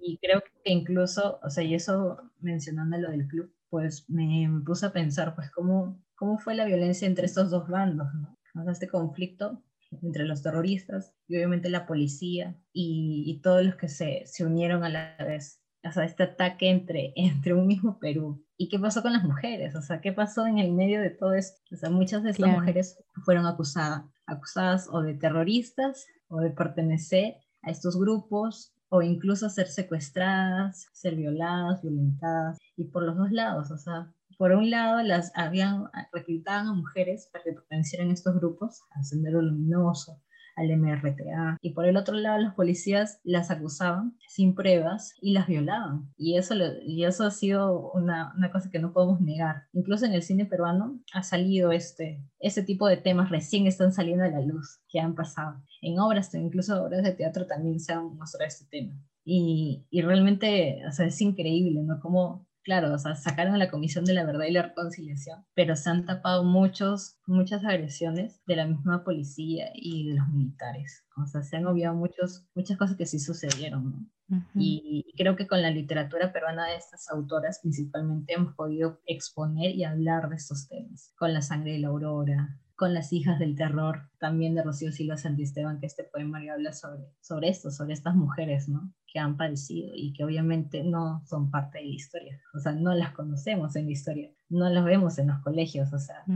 Y creo que incluso, o sea, y eso mencionando lo del club, pues me, puse a pensar, pues, cómo, cómo fue la violencia entre estos dos bandos, ¿no? O sea, este conflicto entre los terroristas y obviamente la policía y, y todos los que se, se, unieron a la vez. O sea, este ataque entre, <laughs> entre un mismo Perú. ¿Y qué pasó con las mujeres? O sea, ¿qué pasó en el medio de todo esto? O sea, muchas de estas mujeres fueron acusadas, acusadas o de terroristas o de pertenecer a estos grupos o incluso ser secuestradas, ser violadas, violentadas, y por los dos lados, o sea, por un lado las habían reclutaban a mujeres para que pertenecieran a estos grupos, al Sendero Luminoso, al MRTA. Y por el otro lado, los policías las acusaban sin pruebas y las violaban. Y eso, y eso ha sido una, una, cosa que no podemos negar. Incluso en el cine peruano ha salido este, este tipo de temas, recién están saliendo a la luz, que han pasado. En obras, incluso obras de teatro también se han mostrado este tema. Y, y realmente, o sea, es increíble, ¿no? Como claro, o sea, sacaron a la Comisión de la Verdad y la Reconciliación, pero se han tapado muchos, muchas agresiones de la misma policía y de los militares. O sea, se han obviado muchos, muchas cosas que sí sucedieron, y, creo que con la literatura peruana de estas autoras principalmente hemos podido exponer y hablar de estos temas. Con La sangre de la aurora, con las hijas del terror, también de Rocío Silva Santisteban, que este poemario habla sobre, sobre esto, sobre estas mujeres, ¿no? Que han padecido y que obviamente no son parte de la historia, o sea, no las conocemos en la historia, no las vemos en los colegios, o sea,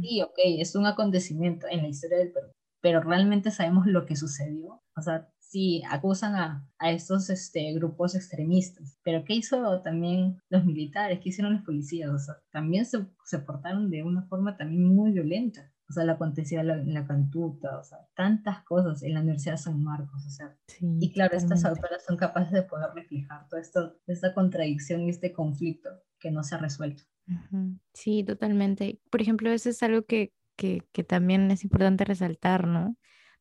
sí, ok, es un acontecimiento en la historia del Perú, pero realmente sabemos lo que sucedió, o sea, sí acusan a, a estos este, grupos extremistas, pero ¿qué hizo también los militares? ¿Qué hicieron los policías? O sea, también se, se portaron de una forma también muy violenta o sea, la acontecía en la, cantuta, o sea, tantas cosas en la Universidad de San Marcos, o sea, y claro, estas autoras son capaces de poder reflejar toda esto, esta contradicción y este conflicto que no se ha resuelto. Sí, totalmente. Por ejemplo, eso es algo que, que, que también es importante resaltar, ¿no?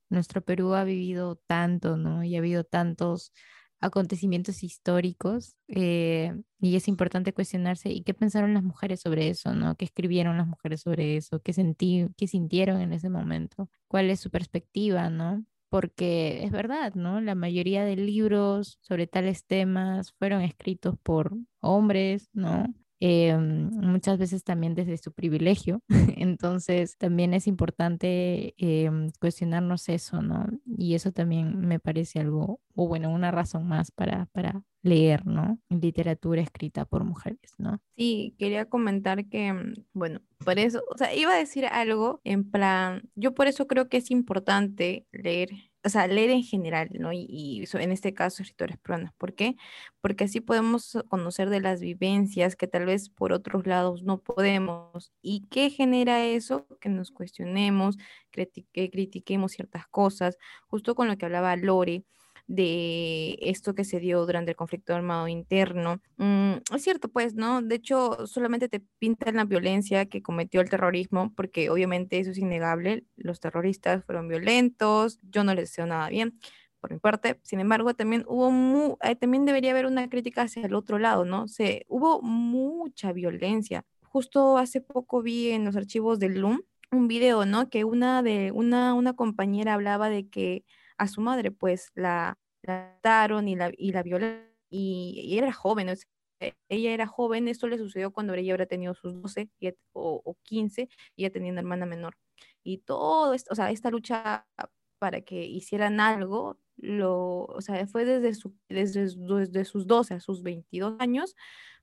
Nuestro Perú ha vivido tanto, ¿no? Y ha habido tantos acontecimientos históricos eh, y es importante cuestionarse y qué pensaron las mujeres sobre eso, ¿no? ¿Qué escribieron las mujeres sobre eso? ¿Qué, sentí, qué sintieron en ese momento? ¿Cuál es su perspectiva, ¿no? Porque es verdad, ¿no? La mayoría de libros sobre tales temas fueron escritos por hombres, ¿no? Em, muchas veces también desde su privilegio. <laughs> Entonces también es importante em, cuestionarnos eso, ¿no? Y eso también me parece algo, o bueno, una razón más para, para leer, ¿no? Literatura escrita por mujeres, ¿no? Sí, quería comentar que, mm, bueno, por eso, o sea, iba a decir algo en plan, yo por eso creo que es importante leer o sea, leer en general, ¿no? Y, en este caso, escritores peruanos. ¿Por qué? Porque así podemos conocer de las vivencias que tal vez por otros lados no podemos. ¿Y qué genera eso? Que nos cuestionemos, que critiquemos ciertas cosas, justo con lo que hablaba Lore de esto que se dio durante el conflicto armado interno. Mm, es cierto, pues, ¿no? De hecho, solamente te pintan la violencia que cometió el terrorismo, porque obviamente eso es innegable, los terroristas fueron violentos, yo no les deseo nada bien por mi parte. Sin embargo, también hubo eh, también debería haber una crítica hacia el otro lado, ¿no? Se, hubo mucha violencia. Justo hace poco vi en los archivos del LUM un video, ¿no? Que una de una, una compañera hablaba de que a su madre, pues, la, mataron y la, y la violaron y, era joven, e, ella era joven, esto le sucedió cuando ella habría tenido sus 12 o, o 15 y ella tenía una hermana menor. Y todo esto, o sea, esta lucha para que hicieran algo, lo, o sea, fue desde, su, desde, desde sus 12 a sus 22 años,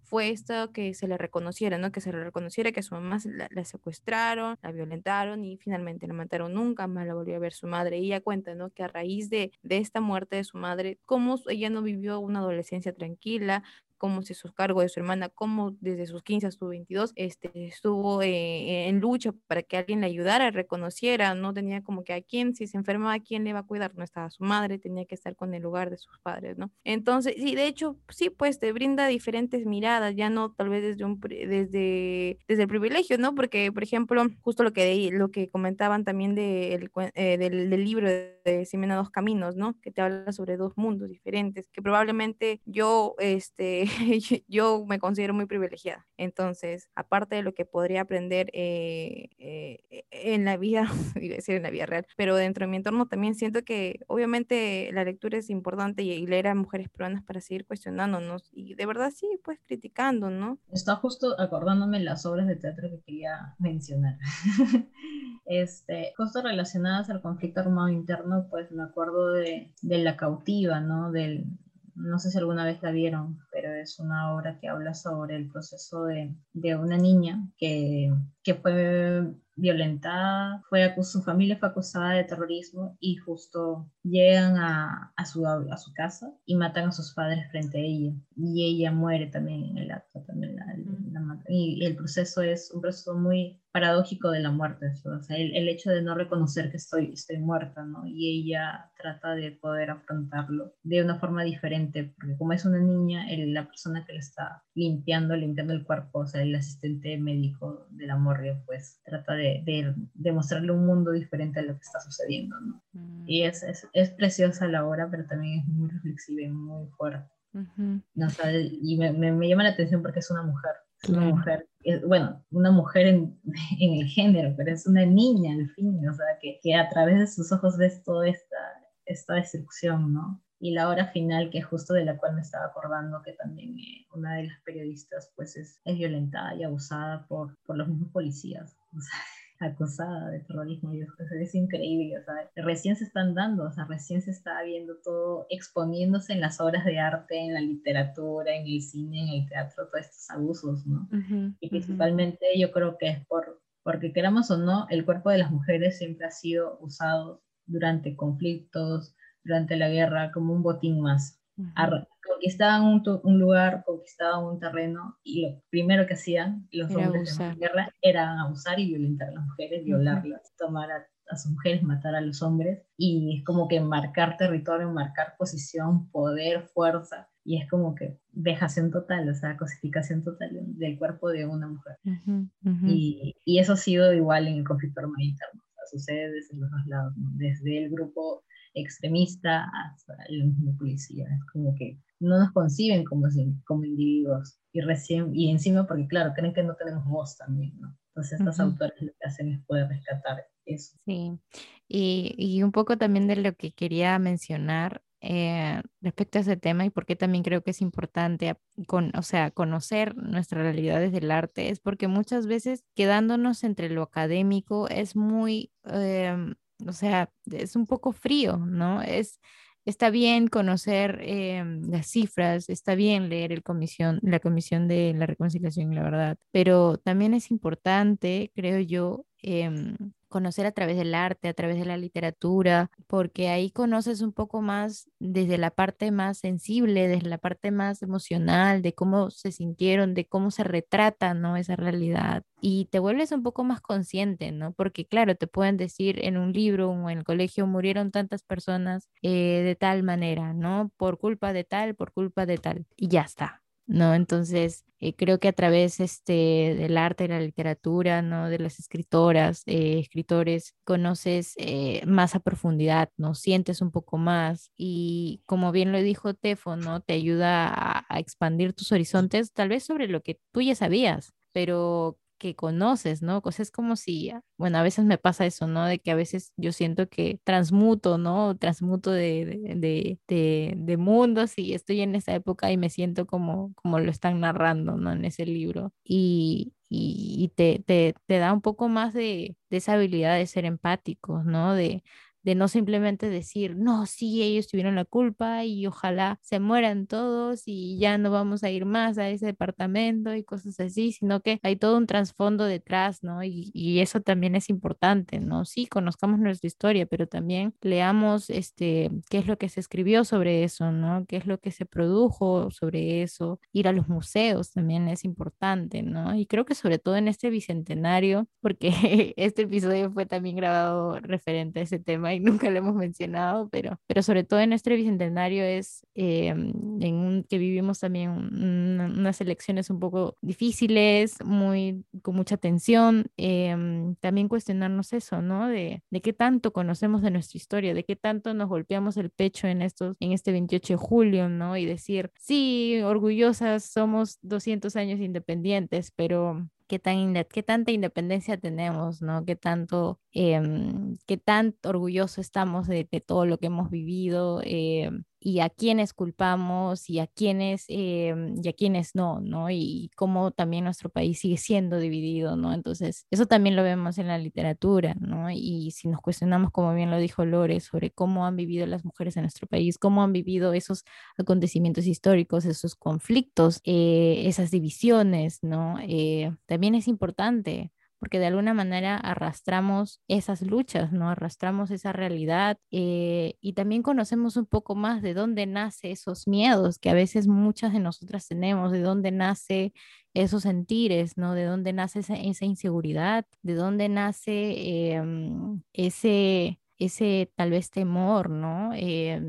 fue esto que se le reconociera, ¿no? Que se le reconociera que su mamá la, secuestraron, la violentaron y finalmente la mataron. Nunca más la volvió a ver su madre. Y ella cuenta, ¿no? Que a raíz de, de esta muerte de su madre, cómo ella no vivió una adolescencia tranquila, cómo se hizo cargo de su hermana, cómo desde sus 15 a sus 22 este, estuvo eh, en lucha para que alguien le ayudara, reconociera, no tenía como que a quién, si se enfermaba, ¿a quién le iba a cuidar? No estaba su madre, tenía que estar con el lugar de sus padres, ¿no? Entonces, sí, de hecho, sí, pues te brinda diferentes miradas, ya no tal vez desde, un, desde, desde el privilegio, ¿no? Porque, por ejemplo, justo lo que, lo que comentaban también de, eh, del, del, libro de Simena Dos Caminos, ¿no? Que te habla sobre dos mundos diferentes, que probablemente yo, este, <laughs> yo me considero muy privilegiada. Entonces, aparte de lo que podría aprender eh, eh, en la vida, <laughs> iba a decir en la vida real, pero dentro de mi entorno también siento que obviamente la lectura es importante y, leer a mujeres peruanas para seguir cuestionándonos y de verdad sí, pues criticando, ¿no? Está justo acordándome las obras de teatro que quería mencionar. <laughs> este, justo relacionadas al conflicto armado interno, pues me acuerdo de, de La cautiva, ¿no? Del, no sé si alguna vez la vieron, pero es una obra que habla sobre el proceso de, de una niña que, que fue violentada, fue su familia fue acusada de terrorismo y justo llegan a, a, su, a su casa y matan a sus padres frente a ella. Y ella muere también en el acto, también y, el proceso es un proceso muy paradójico de la muerte, o sea, el, el, hecho de no reconocer que estoy, estoy muerta, ¿no? Y ella trata de poder afrontarlo de una forma diferente, porque como es una niña, la persona que le está limpiando, limpiando el cuerpo, o sea, el asistente médico de la morgue, pues trata de, de, mostrarle un mundo diferente a lo que está sucediendo, ¿no? Mm. Y es, es, es, preciosa la obra, pero también es muy reflexiva y muy fuerte. no, y me, me, llama la atención porque es una mujer, es una mujer, bueno, una mujer en, <laughs> en, el género, pero es una niña al fin, o sea, que, que a través de sus ojos ves toda esta, esta destrucción, ¿no? y la hora final, que justo de la cual me estaba acordando, que también eh, una de las periodistas pues es, es violentada y abusada por, por los mismos policías, <laughs> o sea, acusada de terrorismo, y es increíble, o sea, recién se están dando, o sea, recién se está viendo todo exponiéndose en las obras de arte, en la literatura, en el cine, en el teatro, todos estos abusos, ¿no? y principalmente yo creo que es por, porque queramos o no, el cuerpo de las mujeres siempre ha sido usado durante conflictos, durante la guerra como un botín más. Conquistaban un, lugar, conquistaban un terreno y lo primero que hacían los hombres en la guerra era abusar y violentar a las mujeres, violarlas, tomar a, sus mujeres, matar a los hombres y es como que marcar territorio, marcar posición, poder, fuerza y es como que vejación total, o sea, cosificación total del cuerpo de una mujer. Y, y, eso ha sido igual en el conflicto armado interno, o sea, sucede desde los dos lados, desde el grupo extremista hasta el mismo policía. Es como que no nos conciben como, como individuos y recién, y encima porque claro, creen que no tenemos voz también, ¿no? Entonces estas autores lo que hacen es poder rescatar eso. Sí, y, y un poco también de lo que quería mencionar eh, respecto a ese tema y por qué también creo que es importante con, o sea, conocer nuestras realidades del arte, es porque muchas veces quedándonos entre lo académico es muy, em, o sea, es un poco frío, ¿no? Es, está bien conocer em, las cifras, está bien leer el comisión, la Comisión de la Reconciliación y la Verdad, pero también es importante, creo yo, em, conocer a través del arte, a través de la literatura, porque ahí conoces un poco más desde la parte más sensible, desde la parte más emocional, de cómo se sintieron, de cómo se retrata, ¿no? Esa realidad. Y te vuelves un poco más consciente, ¿no? Porque claro, te pueden decir en un libro o en el colegio murieron tantas personas eh, de tal manera, ¿no? Por culpa de tal, por culpa de tal. Y ya está. ¿No? Entonces, eh, creo que a través este, del arte, de la literatura, ¿no? De las escritoras, eh, escritores, conoces eh, más a profundidad, ¿no? Sientes un poco más y como bien lo dijo Tefo, ¿no? Te ayuda a, a expandir tus horizontes, tal vez sobre lo que tú ya sabías, pero que conoces, ¿no? Cosas como si, ah, bueno, a veces me pasa eso, ¿no? De que a veces yo siento que transmuto, ¿no? Transmuto de, de, de, de, mundos y estoy en esa época y me siento como, como lo están narrando, ¿no? En ese libro. Y, y, te, te, te, da un poco más de, de esa habilidad de ser empáticos, ¿no? De, de no simplemente decir, no, sí, ellos tuvieron la culpa y ojalá se mueran todos y ya no vamos a ir más a ese departamento y cosas así, sino que hay todo un trasfondo detrás, ¿no? Y, eso también es importante, ¿no? Sí, conozcamos nuestra historia, pero también leamos este, qué es lo que se escribió sobre eso, ¿no? ¿Qué es lo que se produjo sobre eso? Ir a los museos también es importante, ¿no? Y creo que sobre todo en este bicentenario, porque <laughs> este episodio fue también grabado referente a ese tema y nunca lo hemos mencionado, pero, pero sobre todo en este bicentenario es eh, en que vivimos también unas elecciones un poco difíciles, muy, con mucha tensión, eh, también cuestionarnos eso, ¿no? De, de qué tanto conocemos de nuestra historia, de qué tanto nos golpeamos el pecho en, estos, en este 28 de julio, ¿no? Y decir, sí, orgullosas, somos 200 años independientes, pero qué, tan, qué tanta independencia tenemos, ¿no? Qué tanto, eh, qué tan orgulloso estamos de, de, todo lo que hemos vivido. Eh, y a quiénes culpamos y a quiénes, eh, y a quiénes no, ¿no? Y cómo también nuestro país sigue siendo dividido, ¿no? Entonces, eso también lo vemos en la literatura, ¿no? Y si nos cuestionamos, como bien lo dijo Lore, sobre cómo han vivido las mujeres en nuestro país, cómo han vivido esos acontecimientos históricos, esos conflictos, eh, esas divisiones, ¿no? Eh, también es importante porque de alguna manera arrastramos esas luchas, ¿no? Arrastramos esa realidad eh, y también conocemos un poco más de dónde nace esos miedos que a veces muchas de nosotras tenemos, de dónde nace esos sentires, ¿no? De dónde nace esa, inseguridad, de dónde nace eh, ese, ese tal vez temor, ¿no? Eh,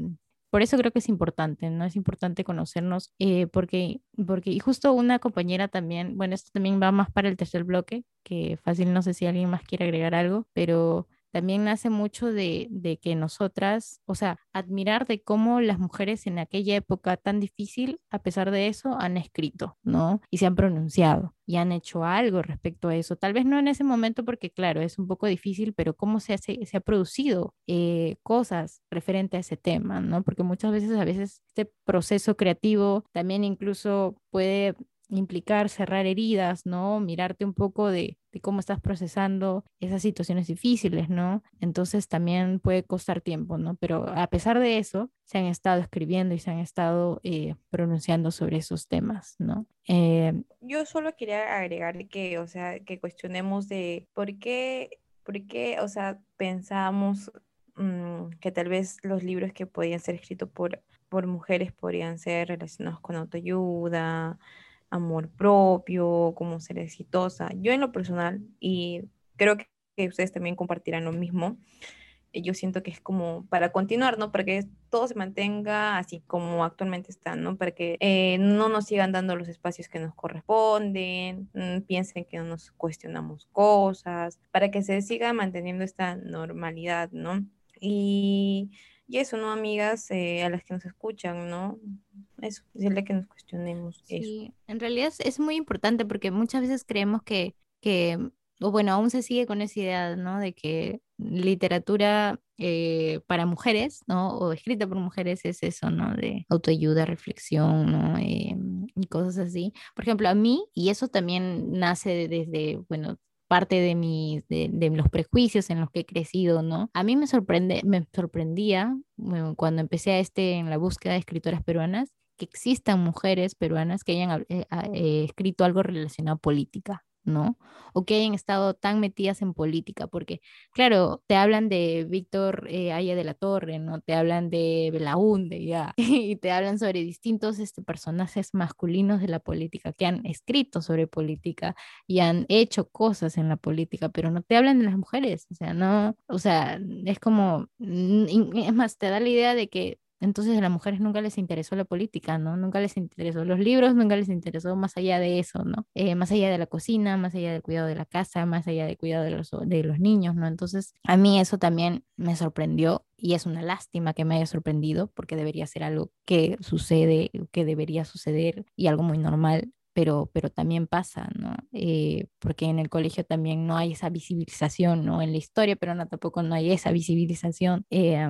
por eso creo que es importante, ¿no? Es importante conocernos, eh, porque, porque, y justo una compañera también, bueno, esto también va más para el tercer bloque, que fácil, no sé si alguien más quiere agregar algo, pero también nace mucho de, de, que nosotras, o sea, admirar de cómo las mujeres en aquella época tan difícil, a pesar de eso, han escrito, ¿no? Y se han pronunciado y han hecho algo respecto a eso. Tal vez no en ese momento porque, claro, es un poco difícil, pero cómo se, hace, se ha producido eh, cosas referente a ese tema, ¿no? Porque muchas veces, a veces, este proceso creativo también incluso puede implicar cerrar heridas, ¿no? Mirarte un poco de, cómo estás procesando esas situaciones difíciles, ¿no? Entonces también puede costar tiempo, ¿no? Pero a pesar de eso, se han estado escribiendo y se han estado eh, pronunciando sobre esos temas, ¿no? Eh, Yo solo quería agregar que, o sea, que cuestionemos de por qué, por qué, o sea, pensamos mmm, que tal vez los libros que podían ser escritos por, por mujeres podrían ser relacionados con autoayuda, amor propio, cómo ser exitosa. Yo en lo personal, y creo que ustedes también compartirán lo mismo, eh, yo siento que es como para continuar, ¿no? Para que todo se mantenga así como actualmente está, ¿no? Para que eh, no nos sigan dando los espacios que nos corresponden, mmm, piensen que no nos cuestionamos cosas, para que se siga manteniendo esta normalidad, ¿no? Y, y eso, ¿no, amigas? Eh, a las que nos escuchan, ¿no? Eso, decirle que nos cuestionemos sí, eso. en realidad es, muy importante porque muchas veces creemos que, que, o bueno, aún se sigue con esa idea, ¿no? De que literatura eh, para mujeres, ¿no? O escrita por mujeres es eso, ¿no? De autoayuda, reflexión, ¿no? Eh, y cosas así. Por ejemplo, a mí, y eso también nace desde, bueno, parte de, mi, de, de, los prejuicios en los que he crecido, ¿no? A mí me, sorprende, me sorprendía cuando empecé a este, en la búsqueda de escritoras peruanas, que existan mujeres peruanas que hayan eh, eh, escrito algo relacionado a política. ¿No? O que hayan estado tan metidas en política, porque, claro, te hablan de Víctor eh, Aya de la Torre, ¿no? Te hablan de Belaunde, ya, <laughs> y te hablan sobre distintos este, personajes masculinos de la política que han escrito sobre política y han hecho cosas en la política, pero no te hablan de las mujeres, o sea, no, o sea, es como, es más, te da la idea de que entonces a las mujeres nunca les interesó la política, ¿no? Nunca les interesó los libros, nunca les interesó más allá de eso, ¿no? Eh, más allá de la cocina, más allá del cuidado de la casa, más allá del cuidado de los, de los niños, ¿no? Entonces a mí eso también me sorprendió y es una lástima que me haya sorprendido porque debería ser algo que sucede, que debería suceder y algo muy normal pero, pero también pasa, ¿no? Eh, porque en el colegio también no hay esa visibilización, ¿no? En la historia, pero no, tampoco no hay esa visibilización. Eh,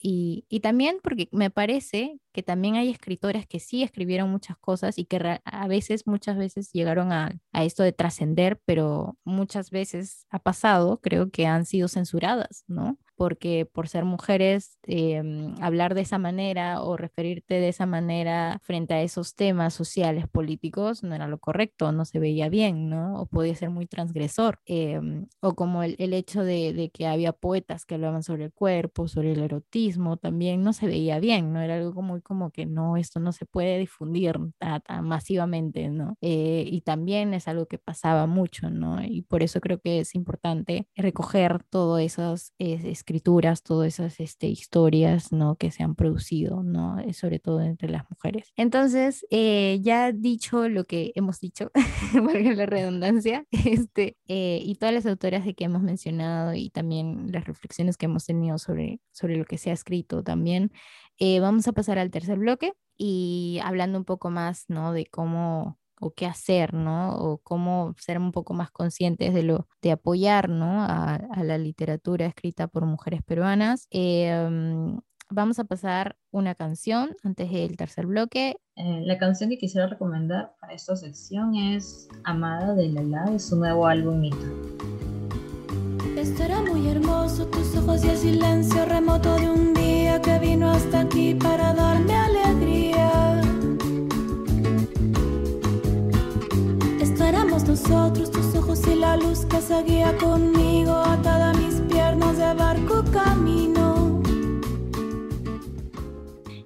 y, y, también porque me parece que también hay escritoras que sí escribieron muchas cosas y que a veces, muchas veces llegaron a, a esto de trascender, pero muchas veces ha pasado, creo que han sido censuradas, ¿no? Porque por ser mujeres, eh, hablar de esa manera o referirte de esa manera frente a esos temas sociales, políticos, no era lo correcto, no se veía bien, ¿no? O podía ser muy transgresor. Eh, o como el, el hecho de, de, que había poetas que hablaban sobre el cuerpo, sobre el erotismo, también no se veía bien, ¿no? Era algo muy como que no, esto no se puede difundir tan, masivamente, ¿no? Eh, y también es algo que pasaba mucho, ¿no? Y por eso creo que es importante recoger todas esas eh, escrituras, todas esas este, historias, ¿no? Que se han producido, ¿no? Eh, sobre todo entre las mujeres. Entonces, eh, ya dicho lo que hemos dicho, <laughs> valga la redundancia, <laughs> este, eh, y todas las autoras de que hemos mencionado y también las reflexiones que hemos tenido sobre, sobre lo que se ha escrito también, eh, vamos a pasar al tercer bloque y hablando un poco más, ¿no? De cómo o qué hacer, ¿no? O cómo ser un poco más conscientes de lo de apoyar, ¿no? A, a la literatura escrita por mujeres peruanas. Eh, vamos a pasar una canción antes del tercer bloque. Eh, la canción que quisiera recomendar para esta sección es Amada de Lala de su nuevo álbum Mito. Estará muy hermoso tus ojos y el silencio remoto de un día que vino hasta aquí para darme alegría. Estaremos nosotros, tus ojos y la luz que seguía conmigo atada a mis piernas de barco camino.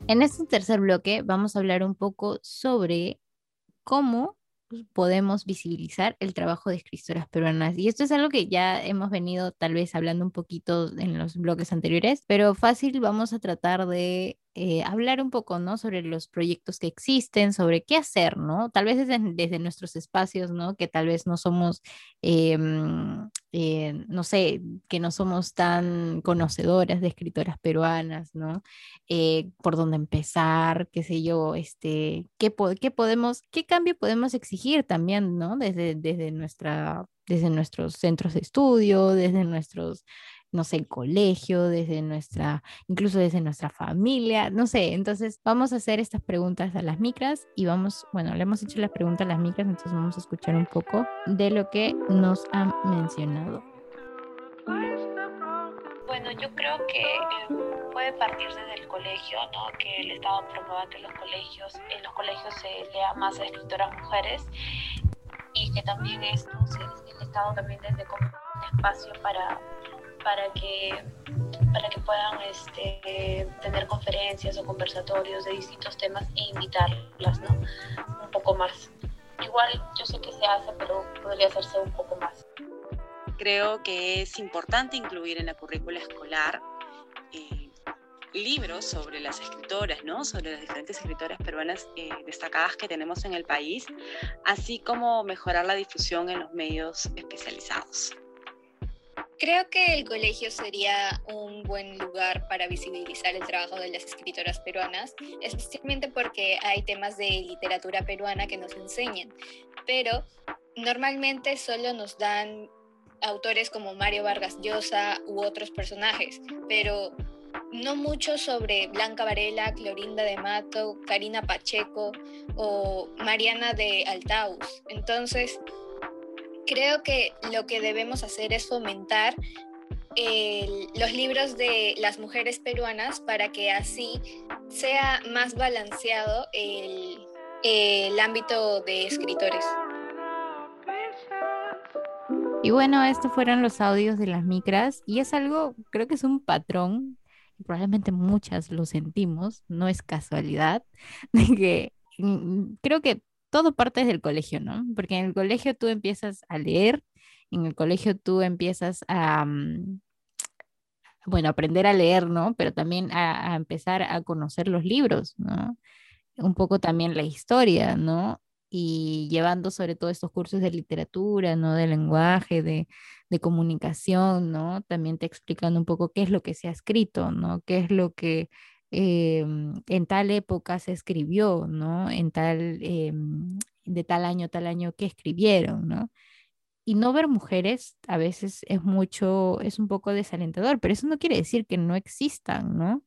En este tercer bloque vamos a hablar un poco sobre cómo podemos visibilizar el trabajo de escritoras peruanas. Y esto es algo que ya hemos venido tal vez hablando un poquito en los bloques anteriores, pero fácil vamos a tratar de eh, hablar un poco, ¿no? Sobre los proyectos que existen, sobre qué hacer, ¿no? Tal vez desde, nuestros espacios, ¿no? Que tal vez no somos, eh, eh, no sé, que no somos tan conocedoras de escritoras peruanas, ¿no? Eh, por dónde empezar, qué sé yo, este, qué, qué podemos, qué cambio podemos exigir también, ¿no? Desde, desde nuestra desde nuestros centros de estudio, desde nuestros no sé, el colegio, desde nuestra, incluso desde nuestra familia, no sé. Entonces vamos a hacer estas preguntas a las micras y vamos, bueno, le hemos hecho las preguntas a las micras, entonces vamos a escuchar un poco de lo que nos han mencionado. Bueno, yo creo que puede partir desde el colegio, ¿no? Que el Estado promueva que los colegios, en los colegios se lea más a escritoras mujeres y que también esto, el Estado también desde como un espacio para para que, para que puedan este, tener conferencias o conversatorios de distintos temas e invitarlas, ¿no? Un poco más. Igual yo sé que se hace, pero podría hacerse un poco más. Creo que es importante incluir en la currícula escolar eh, libros sobre las escritoras, ¿no? sobre las diferentes escritoras peruanas eh, destacadas que tenemos en el país, así como mejorar la difusión en los medios especializados. Creo que el colegio sería un buen lugar para visibilizar el trabajo de las escritoras peruanas, especialmente porque hay temas de literatura peruana que nos enseñan, pero normalmente solo nos dan autores como Mario Vargas Llosa u otros personajes, pero no mucho sobre Blanca Varela, Clorinda de Mato, Karina Pacheco o Mariana de Altaus. Entonces, creo que lo que debemos hacer es fomentar el, los libros de las mujeres peruanas para que así sea más balanceado el, el ámbito de escritores. Y bueno, estos fueron los audios de las micras y es algo, creo que es un patrón, y probablemente muchas lo sentimos, no es casualidad, <laughs> de que mm, creo que todo parte del colegio, ¿no? Porque en el colegio tú empiezas a leer, en el colegio tú empiezas a, mm, bueno, aprender a leer, ¿no? Pero también a, empezar a conocer los libros, ¿no? Un poco también la historia, ¿no? y llevando sobre todo estos cursos de literatura, ¿no? De lenguaje, de, de comunicación, ¿no? También te explicando un poco qué es lo que se ha escrito, ¿no? Qué es lo que eh, en tal época se escribió, ¿no? En tal, eh, de tal año, tal año que escribieron, ¿no? Y no ver mujeres a veces es mucho, es un poco desalentador, pero eso no quiere decir que no existan, ¿no?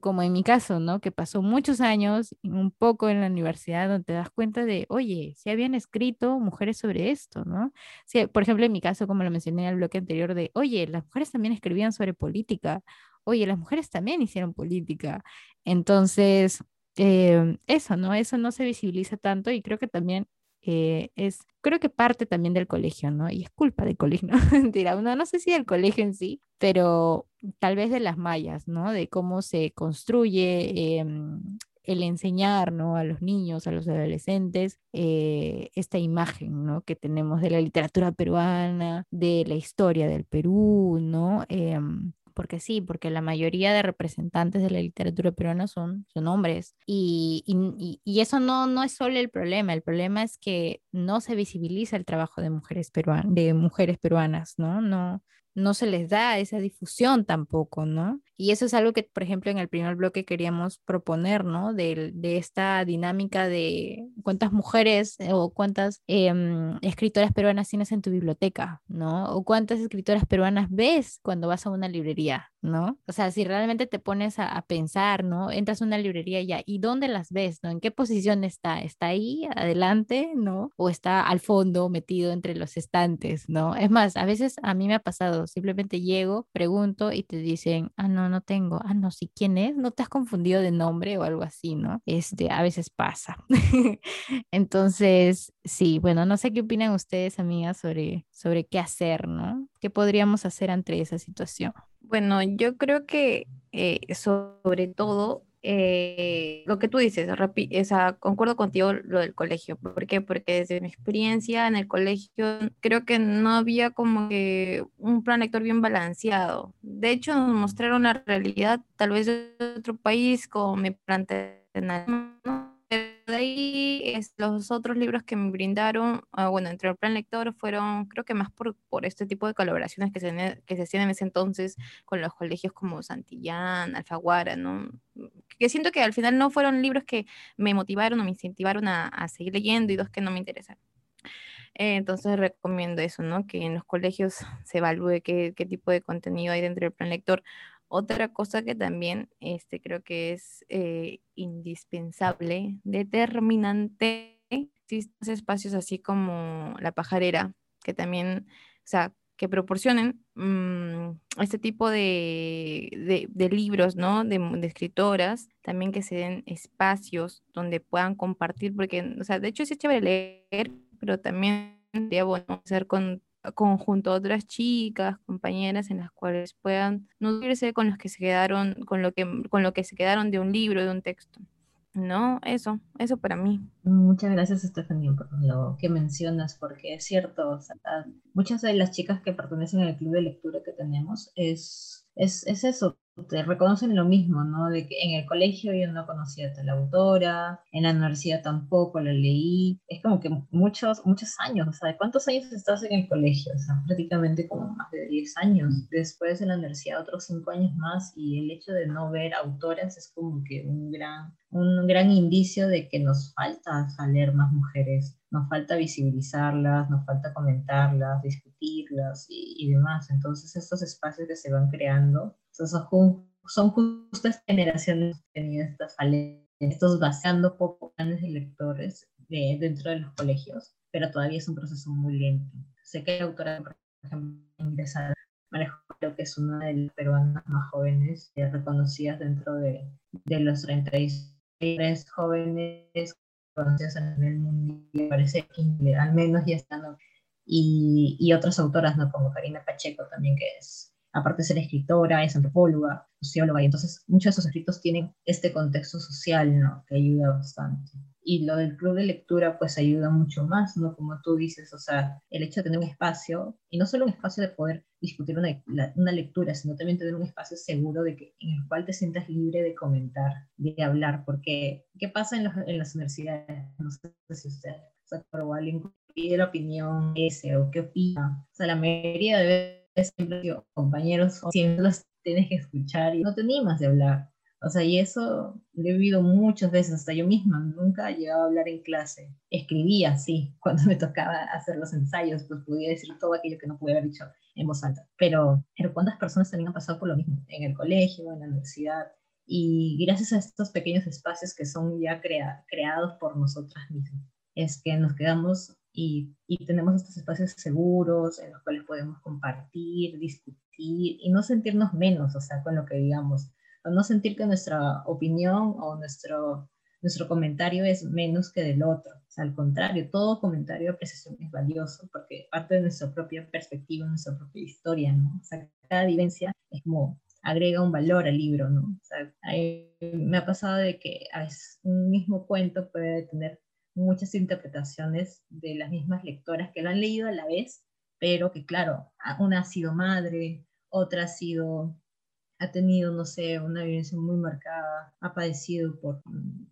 como en mi caso, ¿no? Que pasó muchos años, un poco en la universidad, donde te das cuenta de, oye, si habían escrito mujeres sobre esto, ¿no? Si, por ejemplo, en mi caso, como lo mencioné en el bloque anterior, de, oye, las mujeres también escribían sobre política, oye, las mujeres también hicieron política. Entonces, eh, eso, ¿no? Eso no se visibiliza tanto y creo que también eh, es, creo que parte también del colegio, ¿no? Y es culpa del colegio, <laughs> ¿no? Mentira, no, sé si del colegio en sí, pero tal vez de las mallas, ¿no? De cómo se construye em, el enseñar, ¿no? A los niños, a los adolescentes, eh, esta imagen, ¿no? Que tenemos de la literatura peruana, de la historia del Perú, ¿no? Porque sí, porque la mayoría de representantes de la literatura peruana son, son hombres. Y, y, eso no, no es solo el problema, el problema es que no se visibiliza el trabajo de mujeres, peruanas, de mujeres peruanas, ¿no? No, no se les da esa difusión tampoco, ¿no? Y eso es algo que, por ejemplo, en el primer bloque queríamos proponer, ¿no? De, de esta dinámica de cuántas mujeres eh, o cuántas em, escritoras peruanas tienes en tu biblioteca, ¿no? O cuántas escritoras peruanas ves cuando vas a una librería, ¿no? O sea, si realmente te pones a, pensar, ¿no? Entras a una librería ya, ¿y dónde las ves, ¿no? ¿En qué posición está? ¿Está ahí, adelante, ¿no? O está al fondo, metido entre los estantes, ¿no? Es más, a veces a mí me ha pasado, simplemente llego, pregunto y te dicen, ah, no, no tengo, ah, no, sí, ¿quién es? ¿No te has confundido de nombre o algo así, no? Este, a veces pasa. <laughs> Entonces, sí, bueno, no sé qué opinan ustedes, amigas, sobre, sobre qué hacer, ¿no? ¿Qué podríamos hacer ante esa situación? Bueno, yo creo que eh, sobre todo eh, lo que tú dices, esa, concuerdo contigo lo del colegio. ¿Por qué? Porque desde mi experiencia en el colegio creo que no había como que un plan lector bien balanceado. De hecho, nos mostraron la realidad tal vez de otro país como me planteé de ahí es, los otros libros que me brindaron, ah, bueno, entre el plan lector fueron, creo que más por, por este tipo de colaboraciones que se, que se hacían en ese entonces con los colegios como Santillán, Alfaguara, ¿no? Que siento que al final no fueron libros que me motivaron o me incentivaron a, a seguir leyendo y dos que no me interesan. Eh, entonces recomiendo eso, ¿no? Que en los colegios se evalúe qué, qué tipo de contenido hay dentro del plan lector. Otra cosa que también este, creo que es eh, indispensable, determinante, estos espacios así como la pajarera, que también, o sea, que proporcionen mm, este tipo de, de, libros, ¿no? De, de, escritoras, también que se den espacios donde puedan compartir, porque, o sea, de hecho es chévere leer, pero también sería bueno hacer con conjunto a otras chicas, compañeras en las cuales puedan nutrirse con los que se quedaron, con lo que, con lo que se quedaron de un libro, de un texto. ¿No? Eso, eso para mí. Muchas gracias, Estefanía, por lo que mencionas, porque es cierto, muchas de las chicas que pertenecen al club de lectura que tenemos es, es, es eso, te reconocen lo mismo, ¿no? De que en el colegio yo no conocía a la autora, en la universidad tampoco la leí, es como que muchos, muchos años, o sea, ¿cuántos años estás en el colegio? O sea, prácticamente como más de 10 años. Después en la universidad otros 5 años más y el hecho de no ver autoras es como que un gran, un gran indicio de que nos falta salir más mujeres, nos falta visibilizarlas, nos falta comentarlas, discutirlas y, y demás. Entonces estos espacios que se van creando son, son justo generaciones que estas estos vaciando poco planes de lectores dentro de los colegios, pero todavía es un proceso muy lento. Sé que hay autora, por ejemplo, ingresada, creo que es una de las peruanas más jóvenes reconocidas dentro de, de los 33 jóvenes conocidas a nivel mundial, parece que al menos ya están y, y otras autoras, ¿no? Como Karina Pacheco también, que es, aparte de ser escritora, es antropóloga, socióloga, y entonces muchos de sus escritos tienen este contexto social, ¿no? Que ayuda bastante. Y lo del club de lectura, pues ayuda mucho más, ¿no? Como tú dices, o sea, el hecho de tener un espacio, y no solo un espacio de poder discutir una, la- una lectura, sino también tener un espacio seguro de que, en el cual te sientas libre de comentar, de hablar, porque ¿qué pasa en, los- en las universidades? No sé si usted se acuerda, alguien pide la opinión ese o qué opina. O sea, la mayoría de veces siempre digo, compañeros, siempre los tienes que escuchar y no te animas de hablar. O sea, y eso lo he vivido muchas veces, hasta yo misma, nunca he llegado a hablar en clase. Escribía, sí, <laughs> cuando me tocaba hacer los ensayos, pues podía decir todo aquello que no pude haber dicho en voz alta. Pero, pero ¿cuántas personas también han pasado por lo mismo? En el colegio, en la universidad. Y gracias a estos pequeños espacios que son ya crea- creados por nosotras mismas, es que nos quedamos y, y tenemos estos espacios seguros en los cuales podemos compartir, discutir y no sentirnos menos, o sea, con lo que digamos o no sentir que nuestra opinión o nuestro, nuestro comentario es menos que del otro. O sea, al contrario, todo comentario de apreciación es valioso porque parte de nuestra propia perspectiva, nuestra propia historia, ¿no? O sea, cada vivencia es como agrega un valor al libro, ¿no? O sea, ahí me ha pasado de que a veces un mismo cuento puede tener muchas interpretaciones de las mismas lectoras que lo han leído a la vez, pero que claro, una ha sido madre, otra ha sido ha tenido, no sé, una vivencia muy marcada, ha padecido por,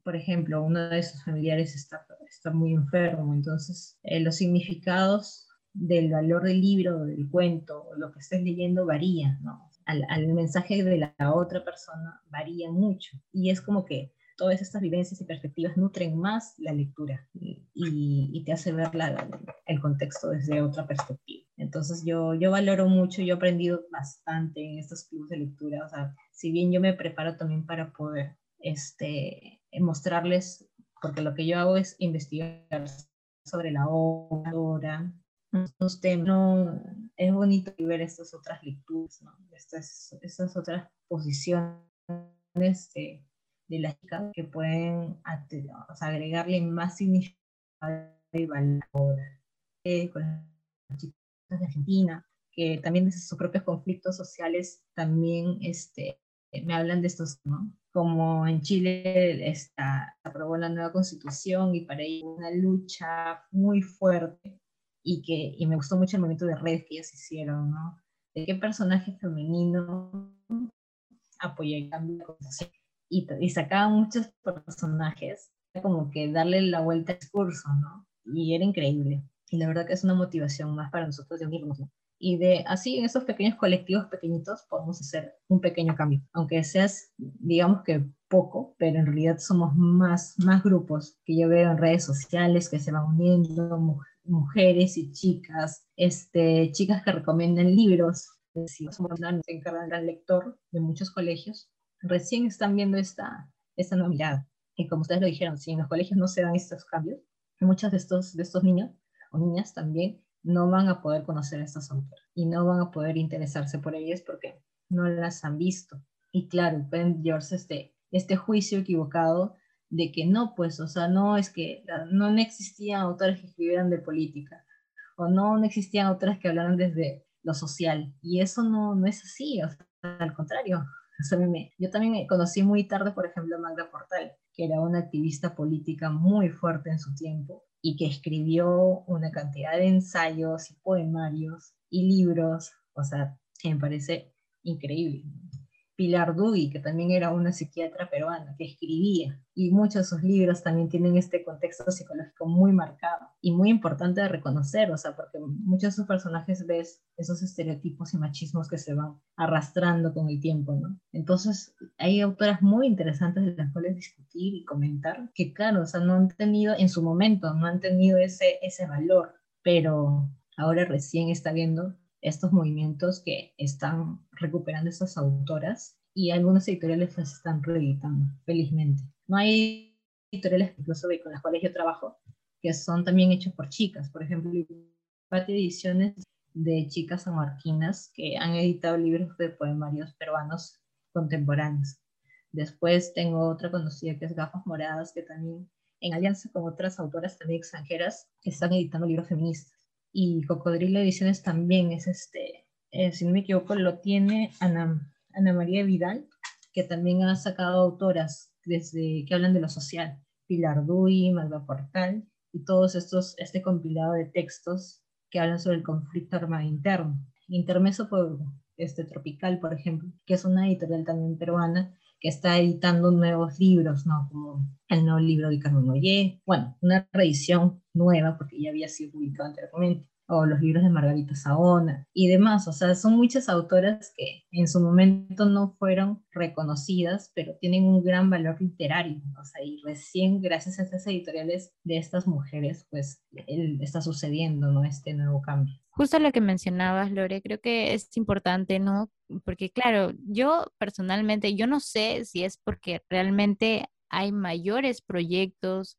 por ejemplo, uno de sus familiares está, está muy enfermo, entonces eh, los significados del valor del libro, del cuento, lo que estés leyendo varía, ¿no? Al, al mensaje de la otra persona varía mucho y es como que todas estas vivencias y perspectivas nutren más la lectura y, y, te hace ver la, el contexto desde otra perspectiva. Entonces yo, yo valoro mucho, yo he aprendido bastante en estos clubes de lectura, o sea, si bien yo me preparo también para poder este, mostrarles, porque lo que yo hago es investigar sobre la obra, temas, no, es bonito ver estas otras lecturas, ¿no? estas, estas otras posiciones de, de la chica que pueden agregarle más significado y valor eh, con las chicas de Argentina, que también desde sus propios conflictos sociales también este, me hablan de estos, ¿no? Como en Chile está, aprobó la nueva constitución y para ello una lucha muy fuerte y que y me gustó mucho el movimiento de redes que ellos hicieron, ¿no? De qué personaje femenino apoyó el cambio de constitución y, y sacaban muchos personajes, como que darle la vuelta al discurso, ¿no? Y era increíble. Y la verdad que es una motivación más para nosotros de unirnos, ¿no? Y de así en esos pequeños colectivos pequeñitos podemos hacer un pequeño cambio, aunque seas, digamos que poco, pero en realidad somos más, más grupos que yo veo en redes sociales que se van uniendo, mu mujeres y chicas, este, chicas que recomiendan libros, si somos se encargan del lector de muchos colegios, recién están viendo esta, esta mirada. Y como ustedes lo dijeron, si en los colegios no se dan estos cambios, muchos de estos, de estos niños o niñas también no van a poder conocer a estas autoras y no van a poder interesarse por ellas porque no las han visto. Y claro, pueden llevarse este, este juicio equivocado de que no, pues, o sea, no es que no existían autores que escribieran de política o no, no existían autores que hablaran desde lo social. Y eso no, no es así, o sea, al contrario. O me, yo también conocí muy tarde, por ejemplo, a Magda Portal, que era una activista política muy fuerte en su tiempo y que escribió una cantidad de ensayos y poemarios y libros, o sea, me parece increíble. Pilar Dugui, que también era una psiquiatra peruana, que escribía, y muchos de sus libros también tienen este contexto psicológico muy marcado y muy importante de reconocer, o sea, porque muchos de sus personajes ves esos estereotipos y machismos que se van arrastrando con el tiempo, ¿no? Entonces, hay autoras muy interesantes de las cuales discutir y comentar, que claro, o sea, no han tenido en su momento, no han tenido ese, ese valor, pero ahora recién está viendo estos movimientos que están recuperando estas autoras y algunas editoriales las están reeditando, felizmente. No hay editoriales incluso con las cuales yo trabajo que son también hechos por chicas, por ejemplo, Pati Ediciones de chicas samarquinas que han editado libros de poemarios peruanos contemporáneos. Después tengo otra conocida que es Gafas Moradas, que también en alianza con otras autoras también extranjeras están editando libros feministas. Y Cocodrilo Ediciones también es este, eh, si no me equivoco, lo tiene Ana, Ana María Vidal, que también ha sacado autoras desde que hablan de lo social, Pilar Dui, Magda Portal, y todos estos, este compilado de textos que hablan sobre el conflicto armado interno. Intermeso por este, Tropical, por ejemplo, que es una editorial también peruana que está editando nuevos libros, ¿no? Como el nuevo libro de Carmen Oye, bueno, una reedición nueva porque ya había sido publicado anteriormente o los libros de Margarita Saona y demás. O sea, son muchas autoras que en su momento no fueron reconocidas, pero tienen un gran valor literario. O sea, y recién gracias a estas editoriales de estas mujeres, pues está sucediendo, ¿no? Este nuevo cambio. Justo lo que mencionabas, Lore, creo que es importante, ¿no? Porque claro, yo personalmente, yo no sé si es porque realmente hay mayores proyectos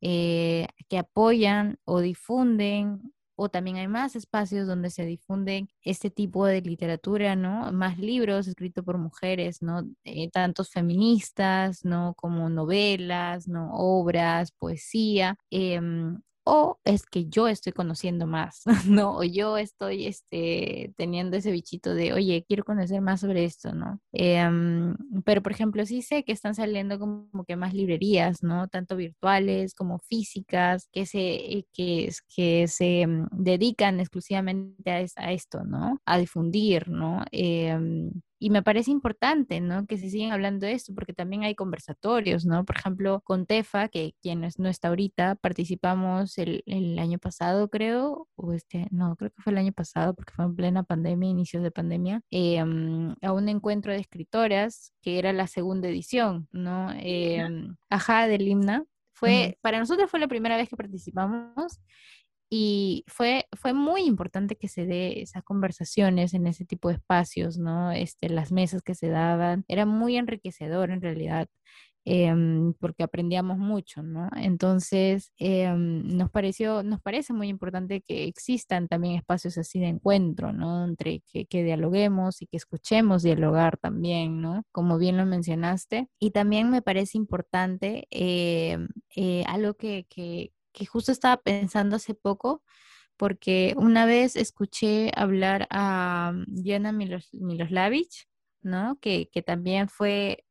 eh, que apoyan o difunden o también hay más espacios donde se difunden este tipo de literatura, ¿no? Más libros escritos por mujeres, ¿no? Eh, tantos feministas, ¿no? Como novelas, ¿no? Obras, poesía. Em, o es que yo estoy conociendo más, <laughs> ¿no? O yo estoy este, teniendo ese bichito de, oye, quiero conocer más sobre esto, ¿no? Em, pero, por ejemplo, sí sé que están saliendo como que más librerías, ¿no? Tanto virtuales como físicas, que se, que, que se mm, dedican exclusivamente a, esto, ¿no? A difundir, ¿no? Eh, y me parece importante, ¿no? Que se sigan hablando de esto, porque también hay conversatorios, ¿no? Por ejemplo, con Tefa, que quien no está ahorita, participamos el, el, año pasado, creo, o este, no, creo que fue el año pasado, porque fue en plena pandemia, inicios de pandemia, eh, a un encuentro de escritoras, que era la segunda edición, ¿no? Eh, ajá, del himna. Fue, para nosotros fue la primera vez que participamos y fue, fue muy importante que se dé esas conversaciones en ese tipo de espacios, ¿no? Este, las mesas que se daban, era muy enriquecedor en realidad. Em, porque aprendíamos mucho, ¿no? Entonces, em, nos pareció, nos parece muy importante que existan también espacios así de encuentro, ¿no? Entre que, que dialoguemos y que escuchemos dialogar también, ¿no? Como bien lo mencionaste. Y también me parece importante em, eh, algo que, que, que justo estaba pensando hace poco, porque una vez escuché hablar a Diana Milos, Miloslavich, ¿no? Que, que también fue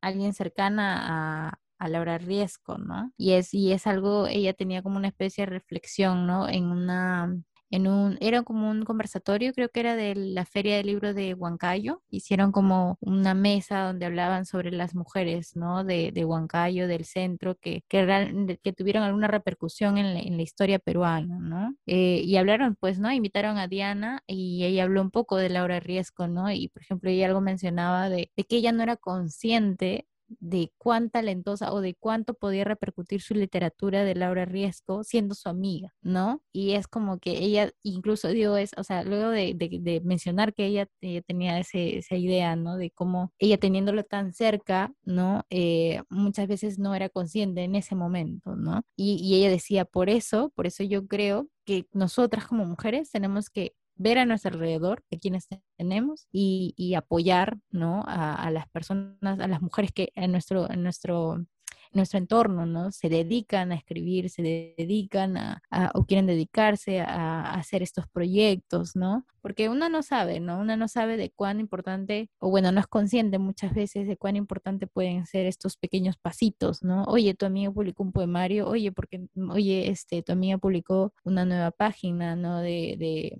alguien cercana a, a Laura Riesco, ¿no? Y es, y es algo, ella tenía como una especie de reflexión, ¿no? En una, en un, era como un conversatorio, creo que era de la Feria del Libro de Huancayo. Hicieron como una mesa donde hablaban sobre las mujeres, ¿no? De, de Huancayo, del centro, que, que, tuvieron alguna repercusión en la, en la historia peruana, ¿no? Eh, y hablaron, pues, ¿no? Invitaron a Diana y ella habló un poco de Laura Riesco, ¿no? Y, por ejemplo, ella algo mencionaba de, de que ella no era consciente de cuán talentosa o de cuánto podía repercutir su literatura de Laura Riesco siendo su amiga, ¿no? Y es como que ella incluso dio es, o sea, luego de, de, mencionar que ella, tenía ese, esa idea, ¿no? De cómo ella teniéndolo tan cerca, ¿no? Eh, muchas veces no era consciente en ese momento, ¿no? Y, y ella decía, por eso, por eso yo creo que nosotras como mujeres tenemos que ver a nuestro alrededor, de quienes tenemos, y, y apoyar ¿no? a, a, las personas, a las mujeres que en nuestro, en nuestro nuestro entorno, ¿no? Se dedican a escribir, se dedican a, o quieren dedicarse a, hacer estos proyectos, ¿no? Porque uno no sabe, ¿no? Uno no sabe de cuán importante, o bueno, no es consciente muchas veces de cuán importante pueden ser estos pequeños pasitos, ¿no? Oye, tu amiga publicó un poemario, oye, porque, oye, este, tu amiga publicó una nueva página, ¿no? De, de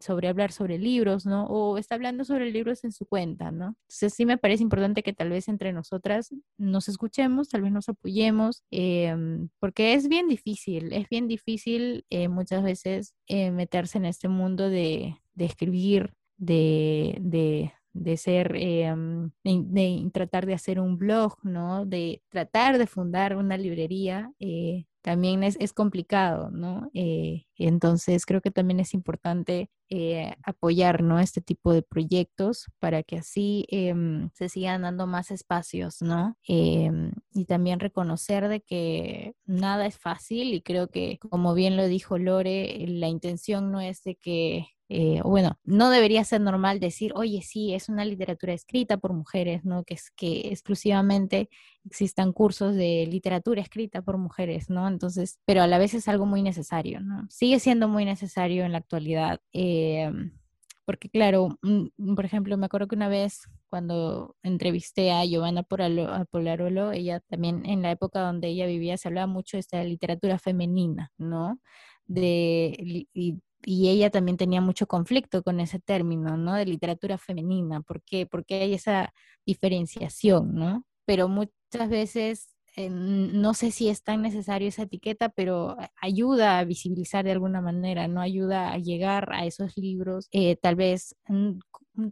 sobre hablar sobre libros, ¿no? O está hablando sobre libros en su cuenta, ¿no? Entonces sí me parece importante que tal vez entre nosotras nos escuchemos, tal vez nos apoyemos, em, porque es bien difícil, es bien difícil eh, muchas veces eh, meterse en este mundo de, de escribir, de, de, de ser, em, de, tratar de hacer un blog, ¿no? De tratar de fundar una librería, eh, también es, es, complicado, ¿no? Eh, entonces creo que también es importante eh, apoyar, ¿no? Este tipo de proyectos para que así eh, se sigan dando más espacios, ¿no? Em, y también reconocer de que nada es fácil y creo que, como bien lo dijo Lore, la intención no es de que eh, bueno, no debería ser normal decir, oye, sí, es una literatura escrita por mujeres, ¿no? Que es que exclusivamente existan cursos de literatura escrita por mujeres, ¿no? Entonces, pero a la vez es algo muy necesario, ¿no? Sigue siendo muy necesario en la actualidad. eh, porque claro, mm, por ejemplo, me acuerdo que una vez cuando entrevisté a Giovanna Polarolo, ella también en la época donde ella vivía se hablaba mucho de esta literatura femenina, ¿no? De, y ella también tenía mucho conflicto con ese término, ¿no? De literatura femenina. ¿Por qué? Porque hay esa diferenciación, ¿no? Pero muchas veces eh, no sé si es tan necesario esa etiqueta, pero ayuda a visibilizar de alguna manera, ¿no? Ayuda a llegar a esos libros, eh, tal vez, mm,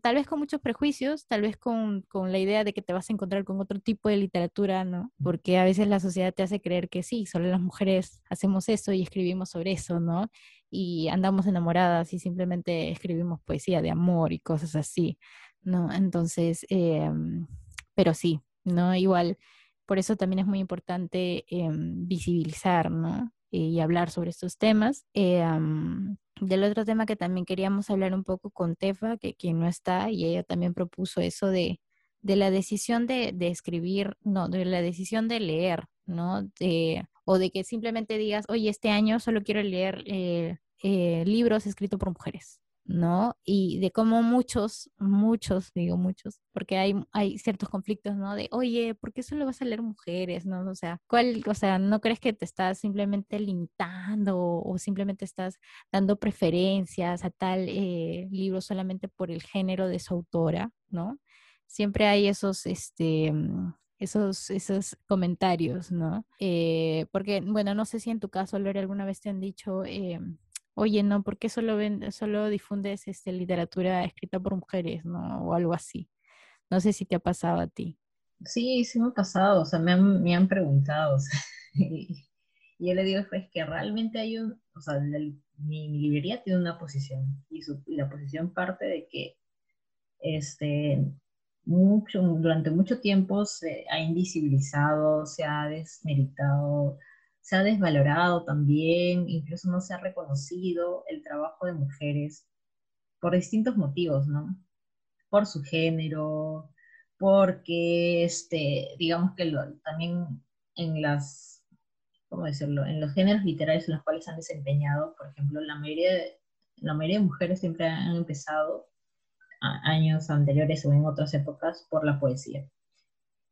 tal vez con muchos prejuicios, tal vez con, con la idea de que te vas a encontrar con otro tipo de literatura, ¿no? Porque a veces la sociedad te hace creer que sí, solo las mujeres hacemos eso y escribimos sobre eso, ¿no? Y andamos enamoradas y simplemente escribimos poesía de amor y cosas así, ¿no? Entonces, em, pero sí, ¿no? Igual por eso también es muy importante em, visibilizar, ¿no? Y hablar sobre estos temas. Eh, am, del otro tema que también queríamos hablar un poco con Tefa, que quien no está, y ella también propuso eso de, de la decisión de, de escribir, no, de la decisión de leer, ¿no? De, o de que simplemente digas, oye, este año solo quiero leer eh, eh, libros escritos por mujeres, ¿no? Y de cómo muchos, muchos, digo muchos, porque hay, hay ciertos conflictos, ¿no? De, oye, ¿por qué solo vas a leer mujeres, no? O sea, ¿cuál, o sea, no crees que te estás simplemente limitando o, simplemente estás dando preferencias a tal eh, libro solamente por el género de su autora, ¿no? Siempre hay esos, este, mm, esos, esos comentarios, ¿no? Eh, porque, bueno, no sé si en tu caso, Lore, alguna vez te han dicho, eh, oye, no, ¿por qué solo, ven, solo difundes este, literatura escrita por mujeres, ¿no? O algo así. No sé si te ha pasado a ti. Sí, sí me ha pasado, o sea, me han, me han preguntado, <laughs> y, yo le digo, pues que realmente hay un, o sea, mi, mi librería tiene una posición, y, su, y la posición parte de que este, mucho, durante mucho tiempo se ha invisibilizado, se ha desmeritado, se ha desvalorado también, incluso no se ha reconocido el trabajo de mujeres por distintos motivos, ¿no? Por su género, porque, este, digamos que también en las, ¿cómo decirlo? En los géneros literarios en los cuales han desempeñado, por ejemplo, la mayoría de, la mayoría de mujeres siempre han empezado años anteriores o en otras épocas por la poesía.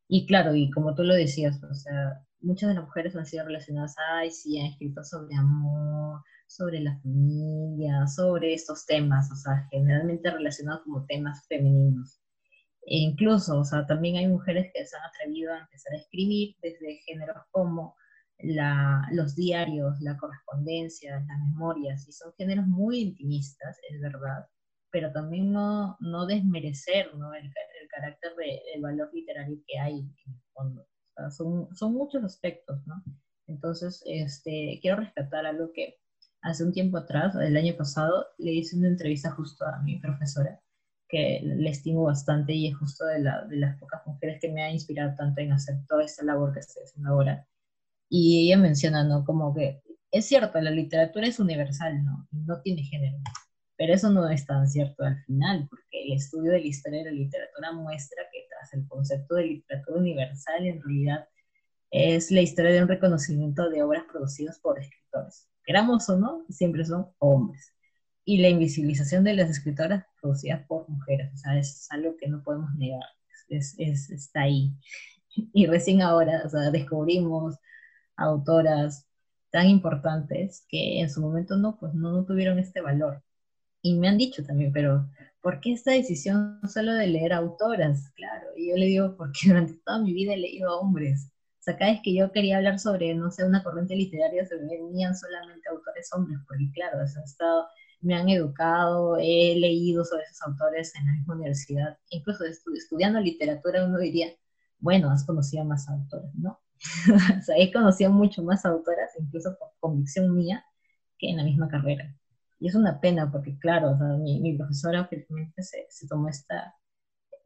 Y claro, y como tú lo decías, o sea, muchas de las mujeres han sido relacionadas, ay, sí, han escrito sobre amor, sobre la familia, sobre estos temas, o sea, generalmente relacionados como temas femeninos. E incluso, o sea, también hay mujeres que se han atrevido a empezar a escribir desde géneros como la, los diarios, la correspondencia, las memorias, y son géneros muy intimistas, es verdad, pero también no, no desmerecer ¿no? El, el carácter de, valor literario que hay en el fondo. Son, son muchos aspectos, ¿no? Entonces, este, quiero rescatar algo que hace un tiempo atrás, el año pasado, le hice una entrevista justo a mi profesora, que le estimo bastante y es justo de, la, de las pocas mujeres que me ha inspirado tanto en hacer toda esta labor que estoy haciendo ahora. Y ella menciona, ¿no? Como que es cierto, la literatura es universal, ¿no? No tiene género. Pero eso no es tan cierto al final, porque el estudio de la historia de la literatura muestra el concepto de literatura universal, en realidad es la historia de un reconocimiento de obras producidas por escritores. Queramos o no, siempre son hombres. Y la invisibilización de las escritoras producidas por mujeres, o sea, es algo que no podemos negar, es, es, está ahí. Y recién ahora, o sea, descubrimos autoras tan importantes que en su momento no, pues no, no tuvieron este valor. Y me han dicho también, pero ¿por qué esta decisión solo de leer autoras? Claro, y yo le digo, porque <laughs> durante toda mi vida he leído a hombres. O sea, cada vez que yo quería hablar sobre, no sé, una corriente literaria, se me venían solamente autores hombres, porque claro, o sea, he estado, me han educado, he leído sobre esos autores en la misma universidad, incluso estu estudiando literatura uno diría, bueno, has conocido más autores, ¿no? <laughs> o sea, he conocido mucho más autoras, incluso por convicción mía, que en la misma carrera. Y es una pena porque, claro, o sea, mi, mi, profesora finalmente se, se tomó esta,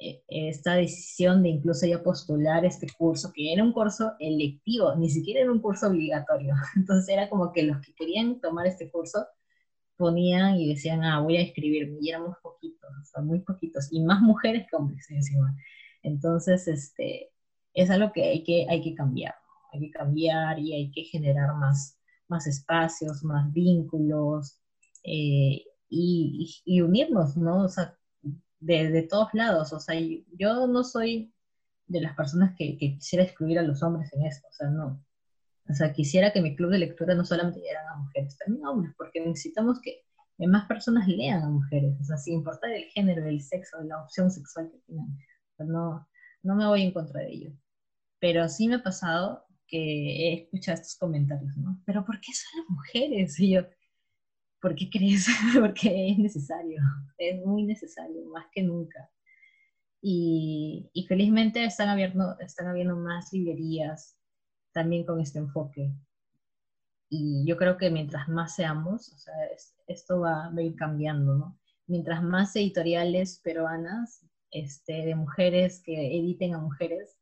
eh, esta decisión de incluso ya postular este curso, que era un curso electivo, ni siquiera era un curso obligatorio. <laughs> Entonces era como que los que querían tomar este curso ponían y decían, ah, voy a escribirme, y éramos poquitos, o sea, muy poquitos, y más mujeres que hombres encima. Entonces, este, es algo que hay que, hay que cambiar, hay que cambiar y hay que generar más, más espacios, más vínculos, eh, y, y, unirnos, ¿no? O sea, de, de, todos lados, o sea, yo no soy de las personas que, que quisiera excluir a los hombres en esto, o sea, no, o sea, quisiera que mi club de lectura no solamente dieran a mujeres, también a hombres, porque necesitamos que más personas lean a mujeres, o sea, sin importar el género, el sexo, la opción sexual que tengan. no, no me voy en contra de ello. Pero sí me ha pasado que he escuchado estos comentarios, ¿no? Pero ¿por qué son las mujeres? Y yo, ¿por qué crees? <laughs> Porque es necesario, es muy necesario, más que nunca. Y, y felizmente están, abierto, están habiendo más librerías, también con este enfoque. Y yo creo que mientras más seamos, o sea, esto va, a ir cambiando, ¿no? Mientras más editoriales peruanas este, de mujeres que editen a mujeres,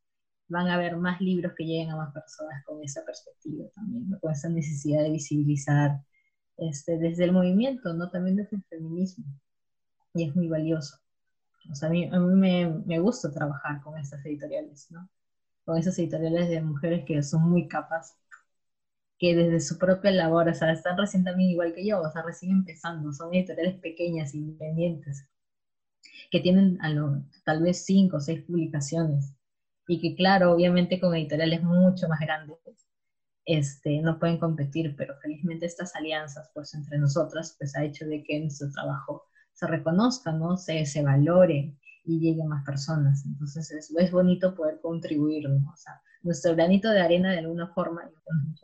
van a haber más libros que lleguen a más personas con esa perspectiva también, con esa necesidad de visibilizar este, desde el movimiento, ¿no? También desde el feminismo. Y es muy valioso. O sea, a mí, a mí me, me gusta trabajar con estas editoriales, ¿no? con esas editoriales de mujeres que son muy capaces, que desde su propia labor, o sea, están recién también igual que yo, o sea, recién empezando, son editoriales pequeñas, independientes, que tienen a lo, tal vez cinco o seis publicaciones, y que claro, obviamente con editoriales mucho más grandes, este, no pueden competir, pero felizmente estas alianzas, pues entre nosotras, pues ha hecho de que nuestro trabajo se reconozca, ¿no? Se, se valore, y llegue a más personas. Entonces es, es bonito poder contribuir, ¿no? O sea, nuestro granito de arena de alguna forma,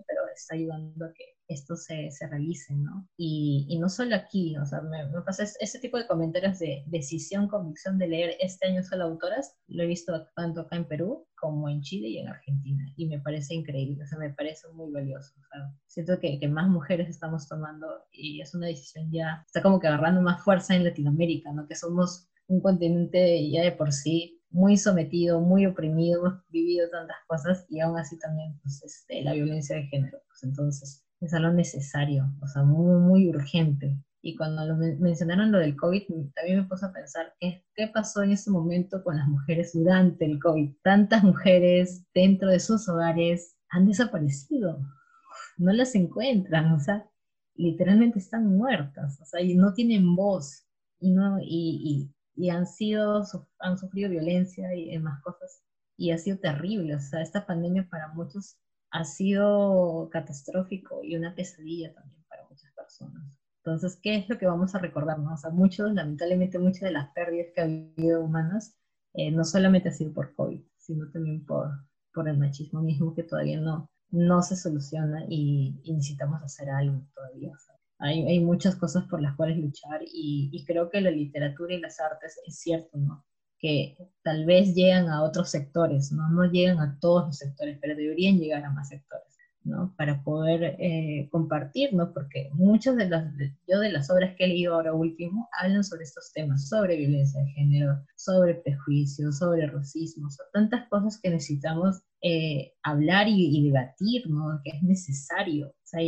pero está ayudando a que esto se, se ¿no? Y, y, no solo aquí, o sea, me, me pasa ese tipo de comentarios de decisión, convicción de leer este año solo autoras, lo he visto tanto acá en Perú como en Chile y en Argentina, y me parece increíble, o sea, me parece muy valioso, o sea, siento que, que más mujeres estamos tomando y es una decisión ya, está como que agarrando más fuerza en Latinoamérica, ¿no? Que somos un continente ya de por sí muy sometido, muy oprimido, hemos <laughs> vivido tantas cosas y aún así también pues, este, la violencia de género. Pues, entonces es algo necesario, o sea, muy, muy urgente. Y cuando lo mencionaron lo del COVID, también me puse a pensar, ¿qué, ¿qué pasó en ese momento con las mujeres durante el COVID? Tantas mujeres dentro de sus hogares han desaparecido, no las encuentran, o sea, literalmente están muertas, o sea, y no tienen voz, y, no, y, y han, sido, han sufrido violencia y demás cosas. Y ha sido terrible. O sea, esta pandemia para muchos ha sido catastrófico y una pesadilla también para muchas personas. Entonces, ¿qué es lo que vamos a recordar? O sea, muchos, lamentablemente, muchas de las pérdidas que ha habido humanas eh, no solamente ha sido por COVID, sino también por, por el machismo mismo que todavía no, no se soluciona y, y necesitamos hacer algo todavía. Hay, hay muchas cosas por las cuales luchar y, y, creo que la literatura y las artes es cierto, ¿no? Que tal vez llegan a otros sectores, ¿no? No llegan a todos los sectores, pero deberían llegar a más sectores, ¿no? Para poder eh, compartir. Porque muchas de las, yo de las obras que he leído ahora último, hablan sobre estos temas, sobre violencia de género, sobre prejuicio, sobre racismo, son tantas cosas que necesitamos eh, hablar y, y, debatir. Que es necesario. O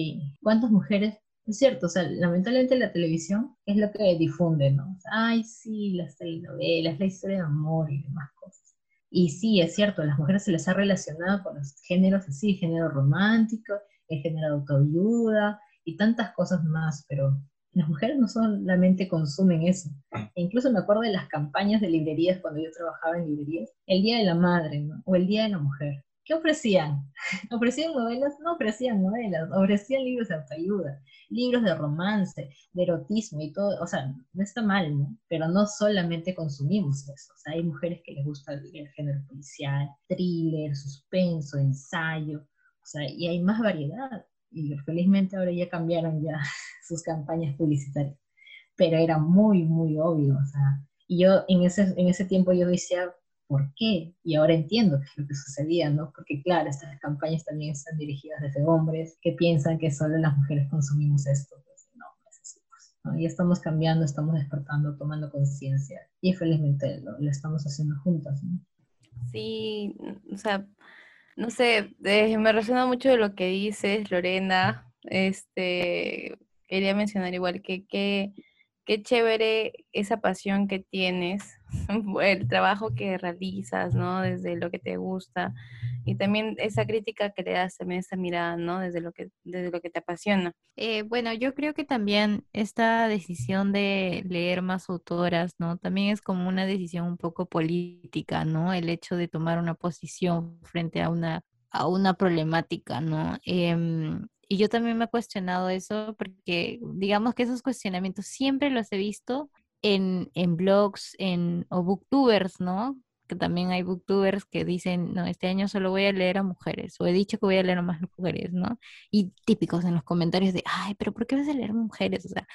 ¿cuántas mujeres es cierto, o sea, lamentablemente la televisión es lo que difunde, ¿no? Ay, sí, las telenovelas, la historia de amor y demás cosas. Y sí, es cierto, a las mujeres se les ha relacionado con los géneros así, género romántico, el género de autoayuda y tantas cosas más, pero las mujeres no solamente consumen eso. E incluso me acuerdo de las campañas de librerías cuando yo trabajaba en librerías, el Día de la Madre, ¿no? O el Día de la Mujer. ¿Qué ofrecían? <laughs> ¿Ofrecían novelas? No ofrecían novelas, ofrecían libros de autoayuda, libros de romance, de erotismo y todo, o sea, no está mal, ¿no? Pero no solamente consumimos eso, o sea, hay mujeres que les gusta el, género policial, thriller, suspenso, ensayo, o sea, y hay más variedad, y felizmente ahora ya cambiaron ya <laughs> sus campañas publicitarias, pero era muy, muy obvio, o sea, y yo en ese, en ese tiempo yo decía, por qué. Y ahora entiendo qué es lo que sucedía, ¿no? Porque claro, estas campañas también están dirigidas desde hombres que piensan que solo las mujeres consumimos esto. Pues no, es así. Pues, Y estamos cambiando, estamos despertando, tomando conciencia. Y felizmente lo, lo, estamos haciendo juntas, ¿no? Sí, o sea, no sé, eh, me resuena mucho lo que dices, Lorena. Este, quería mencionar igual que qué chévere esa pasión que tienes, <laughs> el trabajo que realizas, ¿no? Desde lo que te gusta y también esa crítica que le das también esa mirada, ¿no? Desde lo que, desde lo que te apasiona. Eh, bueno, yo creo que también esta decisión de leer más autoras, ¿no? También es como una decisión un poco política, ¿no? El hecho de tomar una posición frente a una, a una problemática, ¿no? Em, y yo también me he cuestionado eso porque digamos que esos cuestionamientos siempre los he visto en, en blogs en, o booktubers, ¿no? Que también hay booktubers que dicen, no, este año solo voy a leer a mujeres, o he dicho que voy a leer a más mujeres, ¿no? Y típicos en los comentarios de, ay, pero ¿por qué vas a leer mujeres? O sea,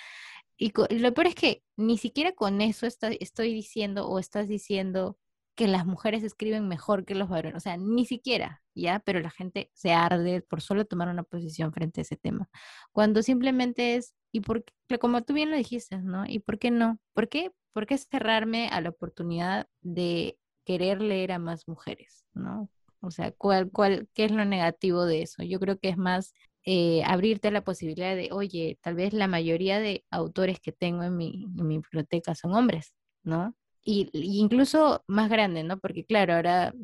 y lo peor es que ni siquiera con eso estoy diciendo o estás diciendo que las mujeres escriben mejor que los varones, o sea, ni siquiera, ¿ya? Pero la gente se arde por solo tomar una posición frente a ese tema, cuando simplemente es, y por como tú bien lo dijiste, ¿no? ¿Y por qué no? ¿Por qué? ¿Por qué cerrarme a la oportunidad de querer leer a más mujeres, ¿no? O sea, ¿cuál, cuál, ¿qué es lo negativo de eso? Yo creo que es más eh, abrirte la posibilidad de, oye, tal vez la mayoría de autores que tengo en mi, en mi biblioteca son hombres, ¿no? Y, incluso más grande, ¿no? Porque claro, ahora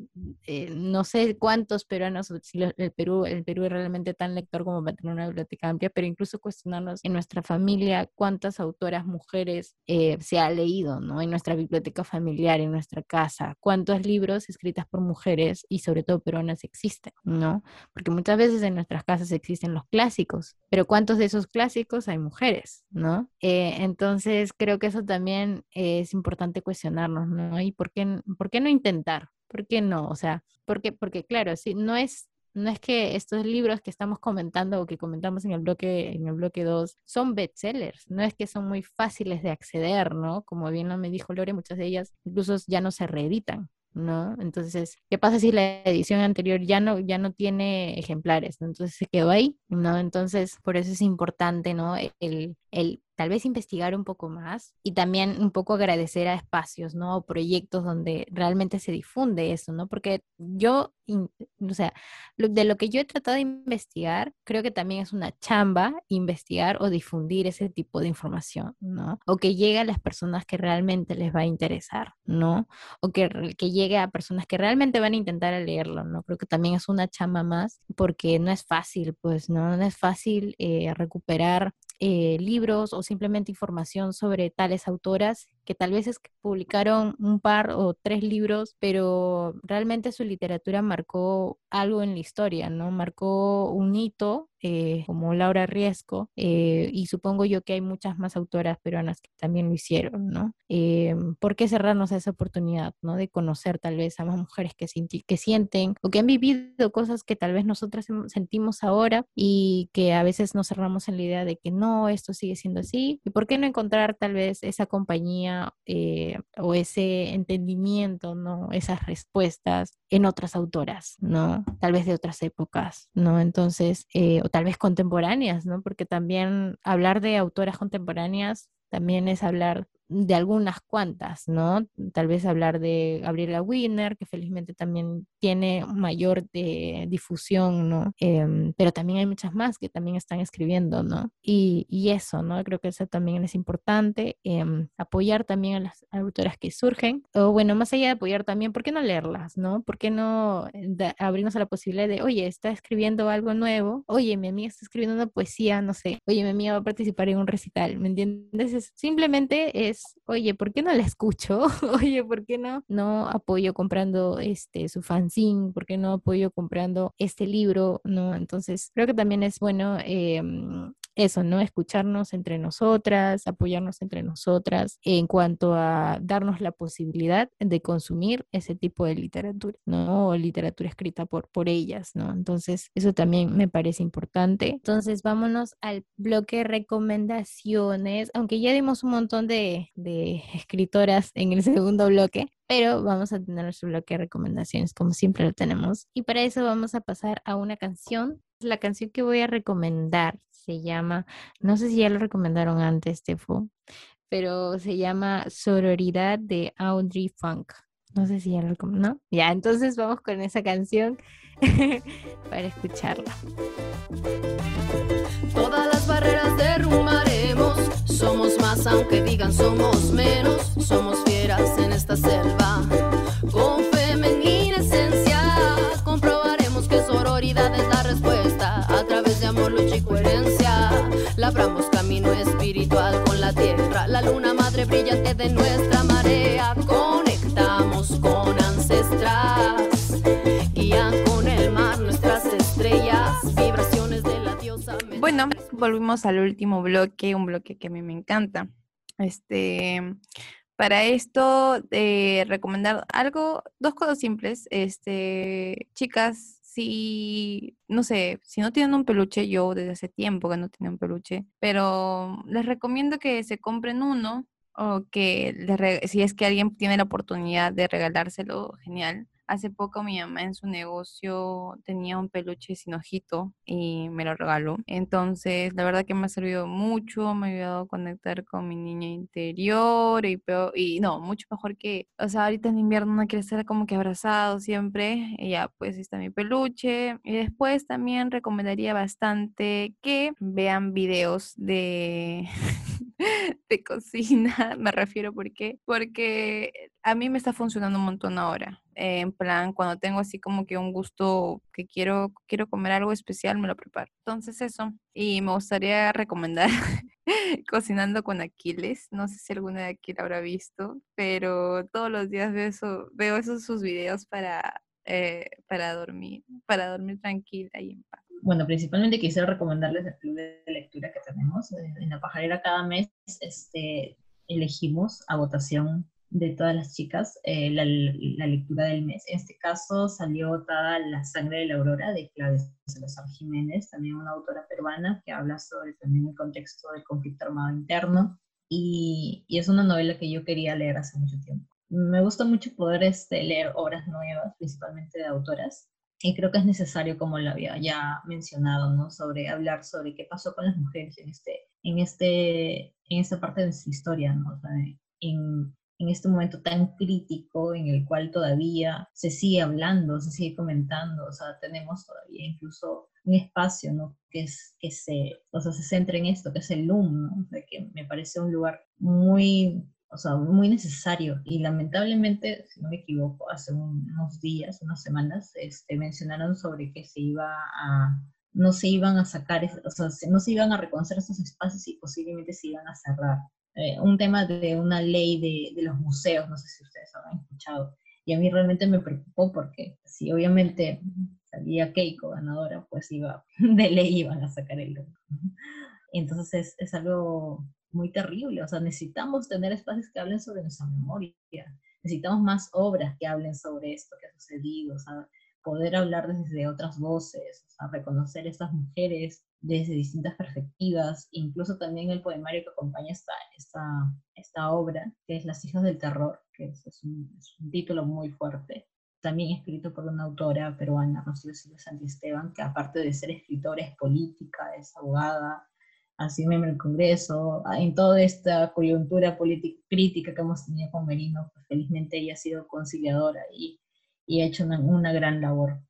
eh, no sé cuántos peruanos, si el Perú, el Perú es realmente tan lector como para tener una biblioteca amplia, pero incluso cuestionarnos en nuestra familia cuántas autoras mujeres eh, se ha leído, ¿no? En nuestra biblioteca familiar, en nuestra casa, cuántos libros escritas por mujeres y sobre todo peruanas existen, ¿no? Porque muchas veces en nuestras casas existen los clásicos, pero cuántos de esos clásicos hay mujeres, ¿no? Eh, entonces creo que eso también es importante cuestionar ¿no? ¿Y por qué, por qué no intentar? ¿Por qué no? O sea, porque, porque claro, sí, no es, no es que estos libros que estamos comentando o que comentamos en el bloque, en el bloque 2 son bestsellers, no es que son muy fáciles de acceder, ¿no? Como bien me dijo Lore, muchas de ellas incluso ya no se reeditan. ¿no? Entonces, ¿qué pasa si la edición anterior ya no, ya no tiene ejemplares? Entonces se quedó ahí, ¿no? Entonces, por eso es importante, ¿no? El, el tal vez investigar un poco más y también un poco agradecer a espacios, ¿no? O proyectos donde realmente se difunde eso, ¿no? Porque yo, o sea, de lo que yo he tratado de investigar, creo que también es una chamba investigar o difundir ese tipo de información, ¿no? O que llegue a las personas que realmente les va a interesar, ¿no? O que, que llegue a personas que realmente van a intentar leerlo, ¿no? Creo que también es una chamba más porque no es fácil, pues, ¿no? Es fácil eh, recuperar eh, libros o simplemente información sobre tales autoras que tal vez es que publicaron un par o tres libros, pero realmente su literatura marcó algo en la historia, ¿no? Marcó un hito eh, como Laura Riesco, eh, y supongo yo que hay muchas más autoras peruanas que también lo hicieron, ¿no? Eh, ¿Por qué cerrarnos a esa oportunidad, ¿no? De conocer tal vez a más mujeres que, que sienten o que han vivido cosas que tal vez nosotras sentimos ahora y que a veces nos cerramos en la idea de que no, esto sigue siendo así, y por qué no encontrar tal vez esa compañía o ese entendimiento, ¿no? Esas respuestas en otras autoras, ¿no? Tal vez de otras épocas, ¿no? Entonces, o tal vez contemporáneas, ¿no? Porque también hablar de autoras contemporáneas también es hablar de algunas cuantas, ¿no? Tal vez hablar de Gabriela Wiener, que felizmente también tiene mayor de eh, difusión, ¿no? Em, pero también hay muchas más que también están escribiendo, ¿no? Y, y eso, ¿no? Creo que eso también es importante, em, apoyar también a las autoras que surgen, o bueno, más allá de apoyar también, ¿por qué no leerlas, ¿no? ¿Por qué no eh, abrirnos a la posibilidad de, oye, está escribiendo algo nuevo, oye, mi amiga está escribiendo una poesía, no sé, oye, mi amiga va a participar en un recital, ¿me entiendes? simplemente es oye, ¿por qué no la escucho? <laughs> oye, ¿por qué no, no apoyo comprando este, su fanzine? ¿Por qué no apoyo comprando este libro? ¿No? Entonces, creo que también es bueno em, eso, ¿no? Escucharnos entre nosotras, apoyarnos entre nosotras en cuanto a darnos la posibilidad de consumir ese tipo de literatura, ¿no? O literatura escrita por, por ellas, ¿no? Entonces, eso también me parece importante. Entonces, vámonos al bloque recomendaciones, aunque ya dimos un montón de, de escritoras en el segundo bloque, pero vamos a tener nuestro bloque de recomendaciones como siempre lo tenemos. Y para eso vamos a pasar a una canción. La canción que voy a recomendar se llama, no sé si ya lo recomendaron antes, Tefo, pero se llama Sororidad de Audrey Funk. No sé si ya lo recomendaron, ¿no? Ya, entonces vamos con esa canción <laughs> para escucharla. Todas las barreras derrumbar Somos más aunque digan somos menos, somos fieras en esta selva. Con femenina esencia que sororidad es la respuesta. A través de amor, lucha y coherencia, labramos camino espiritual con la tierra. La luna madre brillante de nuestra marea. Conectamos con ancestras, guían con el mar nuestras estrellas, vibraciones de la diosa. Bueno, volvimos al último bloque, un bloque que a mí me encanta. Este, para esto, eh, recomendar algo, dos cosas simples. Este, chicas, si, no sé, si no tienen un peluche, yo desde hace tiempo que no tengo un peluche, pero les recomiendo que se compren uno o que les si es que alguien tiene la oportunidad de regalárselo, genial. Hace poco mi mamá en su negocio tenía un peluche sin ojito y me lo regaló. Entonces, la verdad que me ha servido mucho, me ha ayudado a conectar con mi niña interior y, peor- y no, mucho mejor que, o sea, ahorita en invierno no quiere estar como que abrazado siempre. Y ya, pues está mi peluche. Y después también recomendaría bastante que vean videos de, <laughs> de cocina. <laughs> Me refiero por qué. Porque a mí me está funcionando un montón ahora. En plan, cuando tengo así como que un gusto que quiero, quiero comer algo especial, me lo preparo. Entonces eso. Y me gustaría recomendar <laughs> Cocinando con Aquiles. No sé si alguna de aquí lo habrá visto, pero todos los días veo esos sus videos para, eh, para dormir, para dormir tranquila y en paz. Bueno, principalmente quisiera recomendarles el club de lectura que tenemos. Eh, En la pajarera cada mes este, elegimos a votación de todas las chicas eh, la, lectura del mes. En este caso salió votada La sangre de la aurora de Claudia Salazar Jiménez, también una autora peruana que habla sobre también el contexto del conflicto armado interno y, es una novela que yo quería leer hace mucho tiempo. Me gusta mucho poder este, leer obras nuevas, principalmente de autoras, y creo que es necesario, como lo había ya mencionado, ¿no? Sobre hablar sobre qué pasó con las mujeres en, este, en, este, en esta parte de nuestra historia, ¿no? En este momento tan crítico en el cual todavía se sigue hablando, se sigue comentando, o sea, tenemos todavía incluso un espacio, ¿no? Que, es, que se, o sea, se centra en esto, que es el LUM, ¿no? O sea, que me parece un lugar muy, o sea, muy necesario. Y lamentablemente, si no me equivoco, hace un- unos días, unas semanas, este, mencionaron sobre que se iba a, no se iban a sacar, o sea, se- no se iban a reconocer esos espacios y posiblemente se iban a cerrar. Eh, un tema de una ley de, de los museos, no sé si ustedes habrán escuchado. Y a mí realmente me preocupó porque si obviamente salía Keiko ganadora, pues iba, <laughs> de ley iban a sacar el logo. Entonces es, es algo muy terrible, o sea, necesitamos tener espacios que hablen sobre nuestra memoria, necesitamos más obras que hablen sobre esto que ha sucedido, o sea, poder hablar desde otras voces, o sea, reconocer a estas mujeres desde distintas perspectivas, incluso también el poemario que acompaña esta, esta, esta obra, que es Las hijas del terror, que es, es un, es un título muy fuerte, también escrito por una autora peruana, Rocío Silva Santisteban, que aparte de ser escritora es política, es abogada, así en el Congreso, en toda esta coyuntura política crítica que hemos tenido con Merino, pues felizmente ella ha sido conciliadora y, y ha hecho una, una gran labor.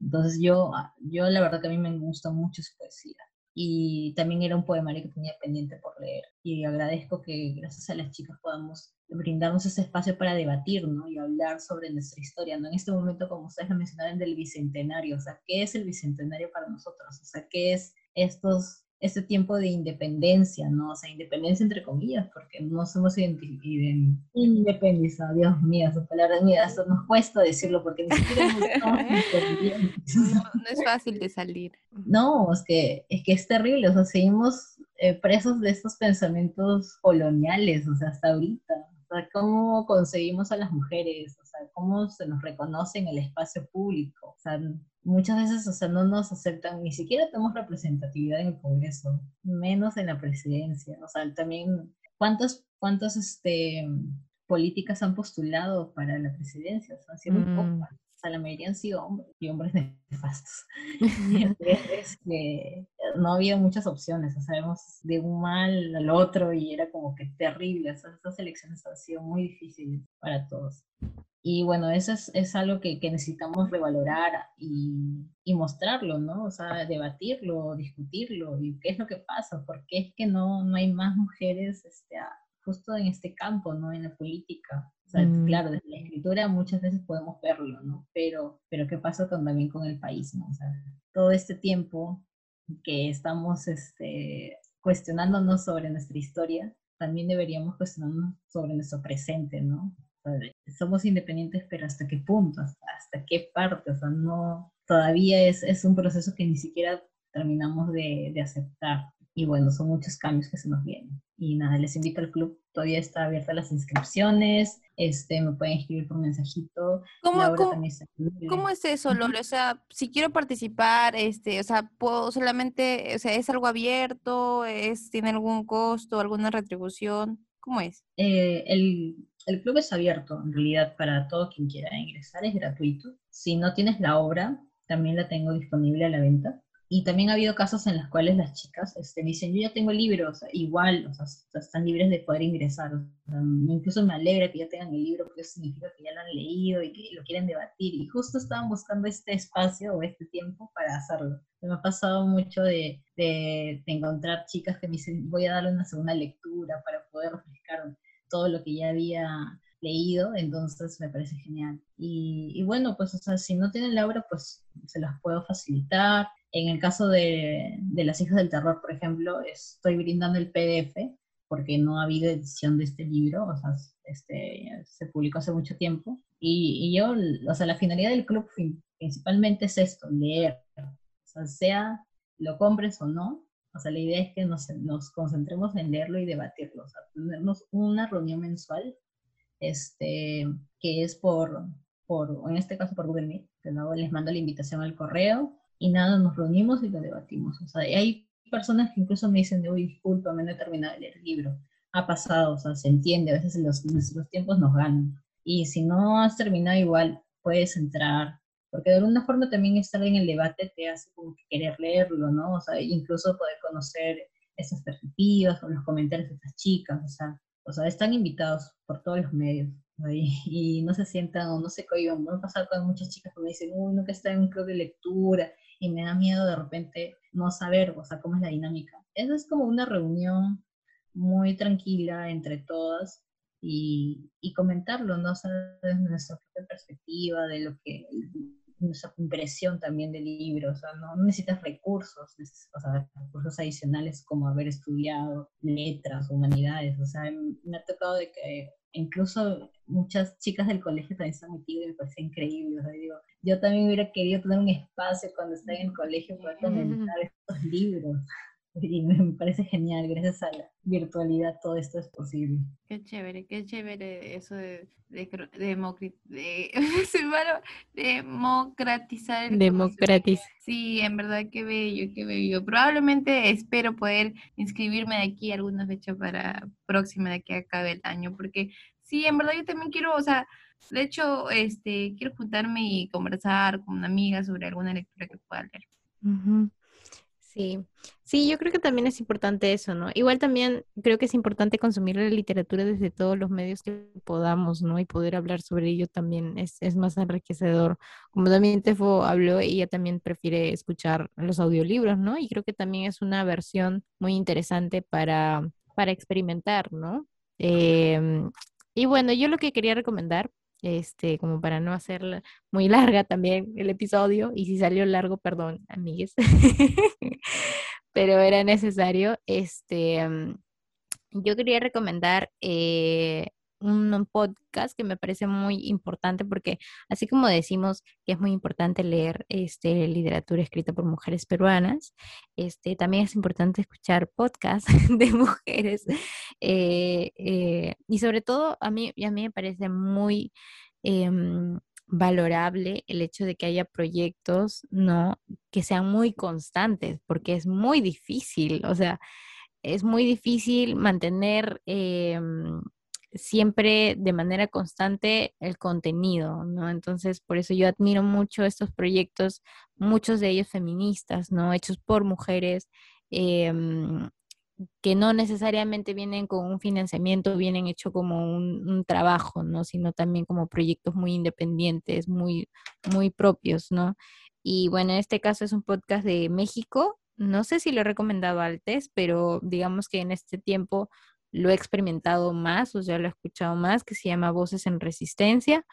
Entonces yo, yo la verdad que a mí me gusta mucho su poesía y también era un poemario que tenía pendiente por leer y agradezco que gracias a las chicas podamos brindarnos ese espacio para debatir ¿no? y hablar sobre nuestra historia, ¿no? En este momento, como ustedes lo mencionaron, del bicentenario, o sea, ¿qué es el bicentenario para nosotros? O sea, ¿qué es estos este tiempo de independencia, ¿no? O sea, independencia entre comillas, porque no somos independizados, Dios mío, esa palabra, mira, eso nos cuesta decirlo porque ni siquiera. <laughs> No, no es fácil de salir. No, es que, es que es terrible, o sea, seguimos eh, presos de estos pensamientos coloniales, o sea, hasta ahorita. Sea, cómo conseguimos a las mujeres, o sea, cómo se nos reconoce en el espacio público. O sea, muchas veces, o sea, no nos aceptan, ni siquiera tenemos representatividad en el Congreso, menos en la presidencia. O sea, también, ¿cuántas, cuántas este, políticas han postulado para la presidencia? O sea, han sido muy Mm, pocas. Sea, la mayoría han sido hombres y hombres <laughs> nefastos. <laughs> Entonces, este, no había muchas opciones, o sea, de un mal al otro y era como que terrible. O sea, estas elecciones han sido muy difíciles para todos. Y bueno, eso es, es algo que, que, necesitamos revalorar y, y, mostrarlo, ¿no? O sea, debatirlo, discutirlo, y qué es lo que pasa, por qué es que no, no hay más mujeres este, justo en este campo, ¿no? En la política. O sea, Mm. claro, desde la escritura muchas veces podemos verlo, ¿no? Pero, pero ¿qué pasa con, también con el país, ¿no? O sea, todo este tiempo que estamos este, cuestionándonos sobre nuestra historia, también deberíamos cuestionarnos sobre nuestro presente, ¿no? O sea, somos independientes, pero ¿hasta qué punto? ¿Hasta, hasta qué parte? O sea, no, todavía es, es un proceso que ni siquiera terminamos de, de aceptar. Y bueno, son muchos cambios que se nos vienen. Y nada, les invito al club, todavía está abierta las inscripciones, este, me pueden escribir por mensajito. ¿Cómo, cómo, cómo es eso, Lolo? O sea, si quiero participar, este, o sea, puedo solamente, o sea, ¿es algo abierto? ¿Es, ¿Tiene algún costo, alguna retribución? ¿Cómo es? Eh, el, el club es abierto, en realidad, para todo quien quiera ingresar, es gratuito. Si no tienes la obra, también la tengo disponible a la venta. Y también ha habido casos en los cuales las chicas este, dicen, yo ya tengo el libro, o sea, igual, o sea, están libres de poder ingresar. O sea, incluso me alegra que ya tengan el libro, porque eso significa que ya lo han leído y que lo quieren debatir. Y justo estaban buscando este espacio o este tiempo para hacerlo. Me ha pasado mucho de, de, de encontrar chicas que me dicen, voy a darle una segunda lectura para poder refrescar todo lo que ya había leído, entonces me parece genial. Y, y, bueno, pues, o sea, si no tienen la obra, pues se las puedo facilitar. En el caso de, de, Las hijas del terror, por ejemplo, estoy brindando el PDF porque no ha habido edición de este libro, o sea, este, se publicó hace mucho tiempo. Y, y yo, o sea, la finalidad del club principalmente es esto, leer. O sea, sea lo compres o no, o sea, la idea es que nos, nos concentremos en leerlo y debatirlo, o sea, tenernos una reunión mensual este, que es por, por, en este caso por Google Meet, que luego les mando la invitación al correo y nada, nos reunimos y lo debatimos. O sea, hay personas que incluso me dicen, uy, discúlpame, no he terminado de leer el libro. Ha pasado, o sea, se entiende, a veces los, los tiempos nos ganan. Y si no has terminado igual, puedes entrar, porque de alguna forma también estar en el debate te hace como que querer leerlo, ¿no? O sea, incluso poder conocer esas perspectivas o los comentarios de estas chicas, o sea, o sea, están invitados por todos los medios y, no se sientan o no se cohiban. Me ha pasado con muchas chicas que me dicen, uy, nunca está en un club de lectura y me da miedo de repente no saber, o sea, cómo es la dinámica. Eso es como una reunión muy tranquila entre todas y, y comentarlo, ¿no? O sea, desde nuestra propia perspectiva, de lo que, nuestra impresión también del libro, o sea, no, no necesitas recursos, o sea, recursos adicionales como haber estudiado letras, humanidades, o sea, me ha tocado de que incluso muchas chicas del colegio también se han metido y me parece increíble, o sea, digo, yo también hubiera querido tener un espacio cuando estaba en el colegio para comentar estos libros. Y me parece genial, gracias a la virtualidad todo esto es posible. Qué chévere, qué chévere eso de, de, de, <laughs> de, de democratizar el Democratizar. Sí, en verdad, qué bello, qué bello. Probablemente espero poder inscribirme de aquí a alguna fecha para próxima, de que acabe el año, porque sí, en verdad yo también quiero, o sea, de hecho, este, quiero juntarme y conversar con una amiga sobre alguna lectura que pueda leer. Uh -huh. Sí, sí, yo creo que también es importante eso, ¿no? Igual también creo que es importante consumir la literatura desde todos los medios que podamos, ¿no? Y poder hablar sobre ello también es, es más enriquecedor. Como también Tefo habló, ella también prefiere escuchar los audiolibros, ¿no? Y creo que también es una versión muy interesante para, para experimentar, ¿no? Eh, y bueno, yo lo que quería recomendar este, como para no hacer muy larga también el episodio, y si salió largo, perdón, amigues, <laughs> pero era necesario, este, yo quería recomendar eh, un podcast que me parece muy importante porque así como decimos que es muy importante leer este, literatura escrita por mujeres peruanas, este, también es importante escuchar podcasts <laughs> de mujeres eh, eh, y sobre todo a mí, a mí me parece muy eh, valorable el hecho de que haya proyectos no que sean muy constantes porque es muy difícil, o sea, es muy difícil mantener siempre de manera constante el contenido, ¿no? Entonces, por eso yo admiro mucho estos proyectos, muchos de ellos feministas, ¿no? Hechos por mujeres, em, que no necesariamente vienen con un financiamiento, vienen hecho como un, un, trabajo, ¿no? Sino también como proyectos muy independientes, muy, muy propios, ¿no? Y bueno, en este caso es un podcast de México. No sé si lo he recomendado antes, pero digamos que en este tiempo lo he experimentado más, o sea, lo he escuchado más, que se llama Voces en Resistencia,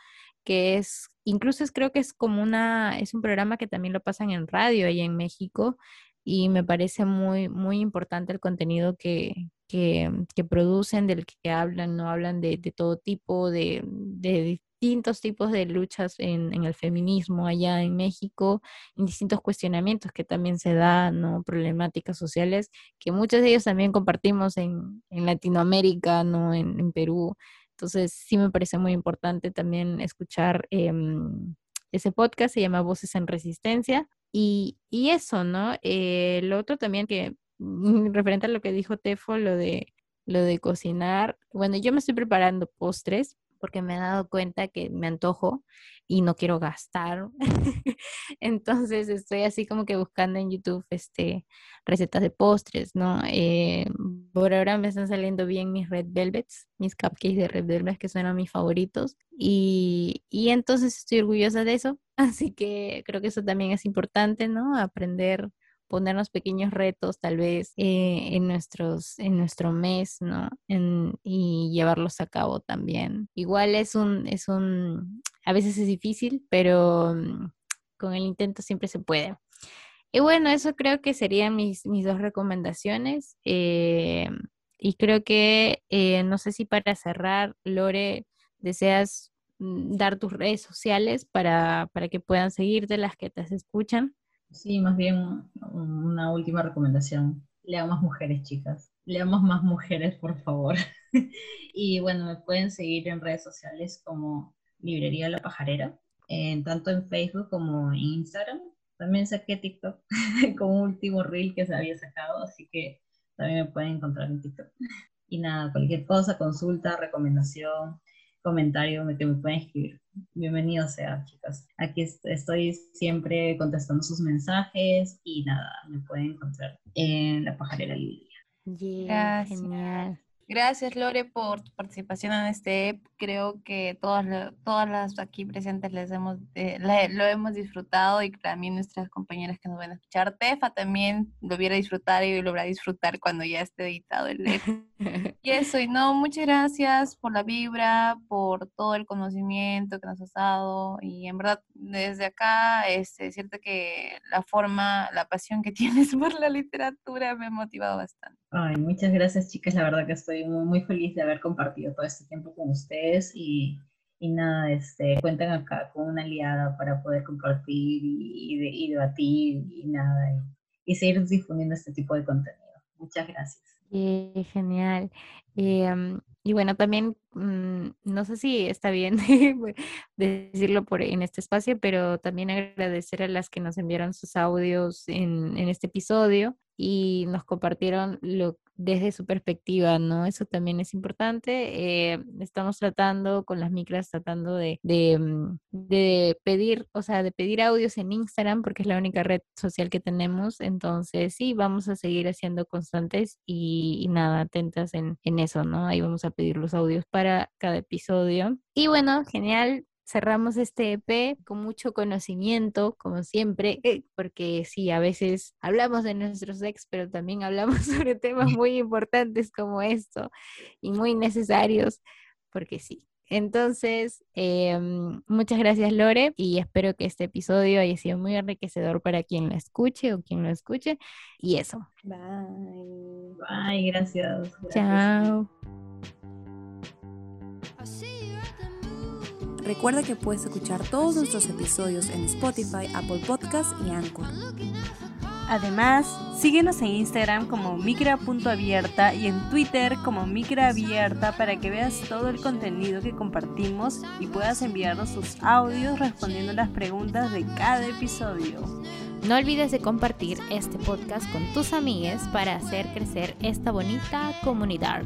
que es, incluso es, creo que es como una, es un programa que también lo pasan en radio ahí en México y me parece muy, muy importante el contenido que, que, que producen, del que hablan, no hablan de, de todo tipo, de, de, distintos tipos de luchas en, el feminismo allá en México, en distintos cuestionamientos que también se dan, ¿no? problemáticas sociales, que muchos de ellos también compartimos en, Latinoamérica, ¿no? En, Perú. Entonces sí me parece muy importante también escuchar eh, ese podcast, se llama Voces en Resistencia. Y, y eso, ¿no? Eh, lo otro también que, referente a lo que dijo Tefo, lo de, lo de cocinar, bueno, yo me estoy preparando postres porque me he dado cuenta que me antojo y no quiero gastar. <laughs> Entonces estoy así como que buscando en YouTube este, recetas de postres, ¿no? Eh, por ahora me están saliendo bien mis red velvets, mis cupcakes de red velvets que son mis favoritos. Y, y entonces estoy orgullosa de eso. <laughs> Así que creo que eso también es importante, ¿no? Aprender ponernos pequeños retos tal vez eh, en, nuestros, en nuestro mes, ¿no? En, y llevarlos a cabo también. Igual es un, es un, a veces es difícil, pero mm, con el intento siempre se puede. Y bueno, eso creo que serían mis, mis dos recomendaciones. Eh, y creo que, eh, no sé si para cerrar, Lore, deseas mm, dar tus redes sociales para, para que puedan seguirte las que te escuchan. Sí, más bien una última recomendación. Leamos mujeres, chicas. Leamos más mujeres, por favor. <laughs> y bueno, me pueden seguir en redes sociales como Librería La Pajarera, en, tanto en Facebook como en Instagram. También saqué TikTok <laughs> como último reel que se había sacado, así que también me pueden encontrar en TikTok. Y nada, cualquier cosa, consulta, recomendación, comentario que me pueden escribir. Bienvenido sea, chicas. Aquí estoy siempre contestando sus mensajes y nada, me pueden encontrar en la pajarera Lilia. Yeah, Genial. Gracias, Lore, por tu participación en este Creo que todas, todas las aquí presentes les hemos, eh, lo hemos disfrutado y también nuestras compañeras que nos van a escuchar. Tefa también lo viera disfrutar y lo a disfrutar cuando ya esté editado el <laughs> Y eso, y no, muchas gracias por la vibra, por todo el conocimiento que nos has dado. Y en verdad, desde acá, este, es cierto que la forma, la pasión que <laughs> tienes por la literatura me ha motivado bastante. Ay, muchas gracias, chicas. La verdad que estoy muy, muy feliz de haber compartido todo este tiempo con ustedes y, y nada, este, cuentan acá con una aliada para poder compartir y, y, y debatir y nada, y, seguir difundiendo este tipo de contenido. Muchas gracias. Genial. Eh, y bueno, también mmm, no sé si está bien <laughs> decirlo por en este espacio, pero también agradecer a las que nos enviaron sus audios en, en este episodio y nos compartieron lo, desde su perspectiva, ¿no? Eso también es importante. Eh, estamos tratando con las micras, tratando de, mm, de, pedir, o sea, de pedir audios en Instagram, porque es la única red social que tenemos. Entonces, sí, vamos a seguir haciendo constantes y, y nada, atentas en, en eso, ¿no? Ahí vamos a pedir los audios para cada episodio. Y bueno, genial cerramos este EP con mucho conocimiento, como siempre, eh, porque sí, a veces hablamos de nuestros ex, pero también hablamos <laughs> sobre temas muy importantes como esto y muy necesarios, porque sí. Entonces, eh, muchas gracias Lore y espero que este episodio haya sido muy enriquecedor para quien lo escuche o quien lo escuche. Y eso. Bye. Bye, gracias. gracias. Chao. Recuerda que puedes escuchar todos nuestros episodios en Spotify, Apple Podcast y Anchor. Además, síguenos en Instagram como micra.abierta y en Twitter como micraabierta para que veas todo el contenido que compartimos y puedas enviarnos tus audios respondiendo las preguntas de cada episodio. No olvides de compartir este podcast con tus amigues para hacer crecer esta bonita comunidad.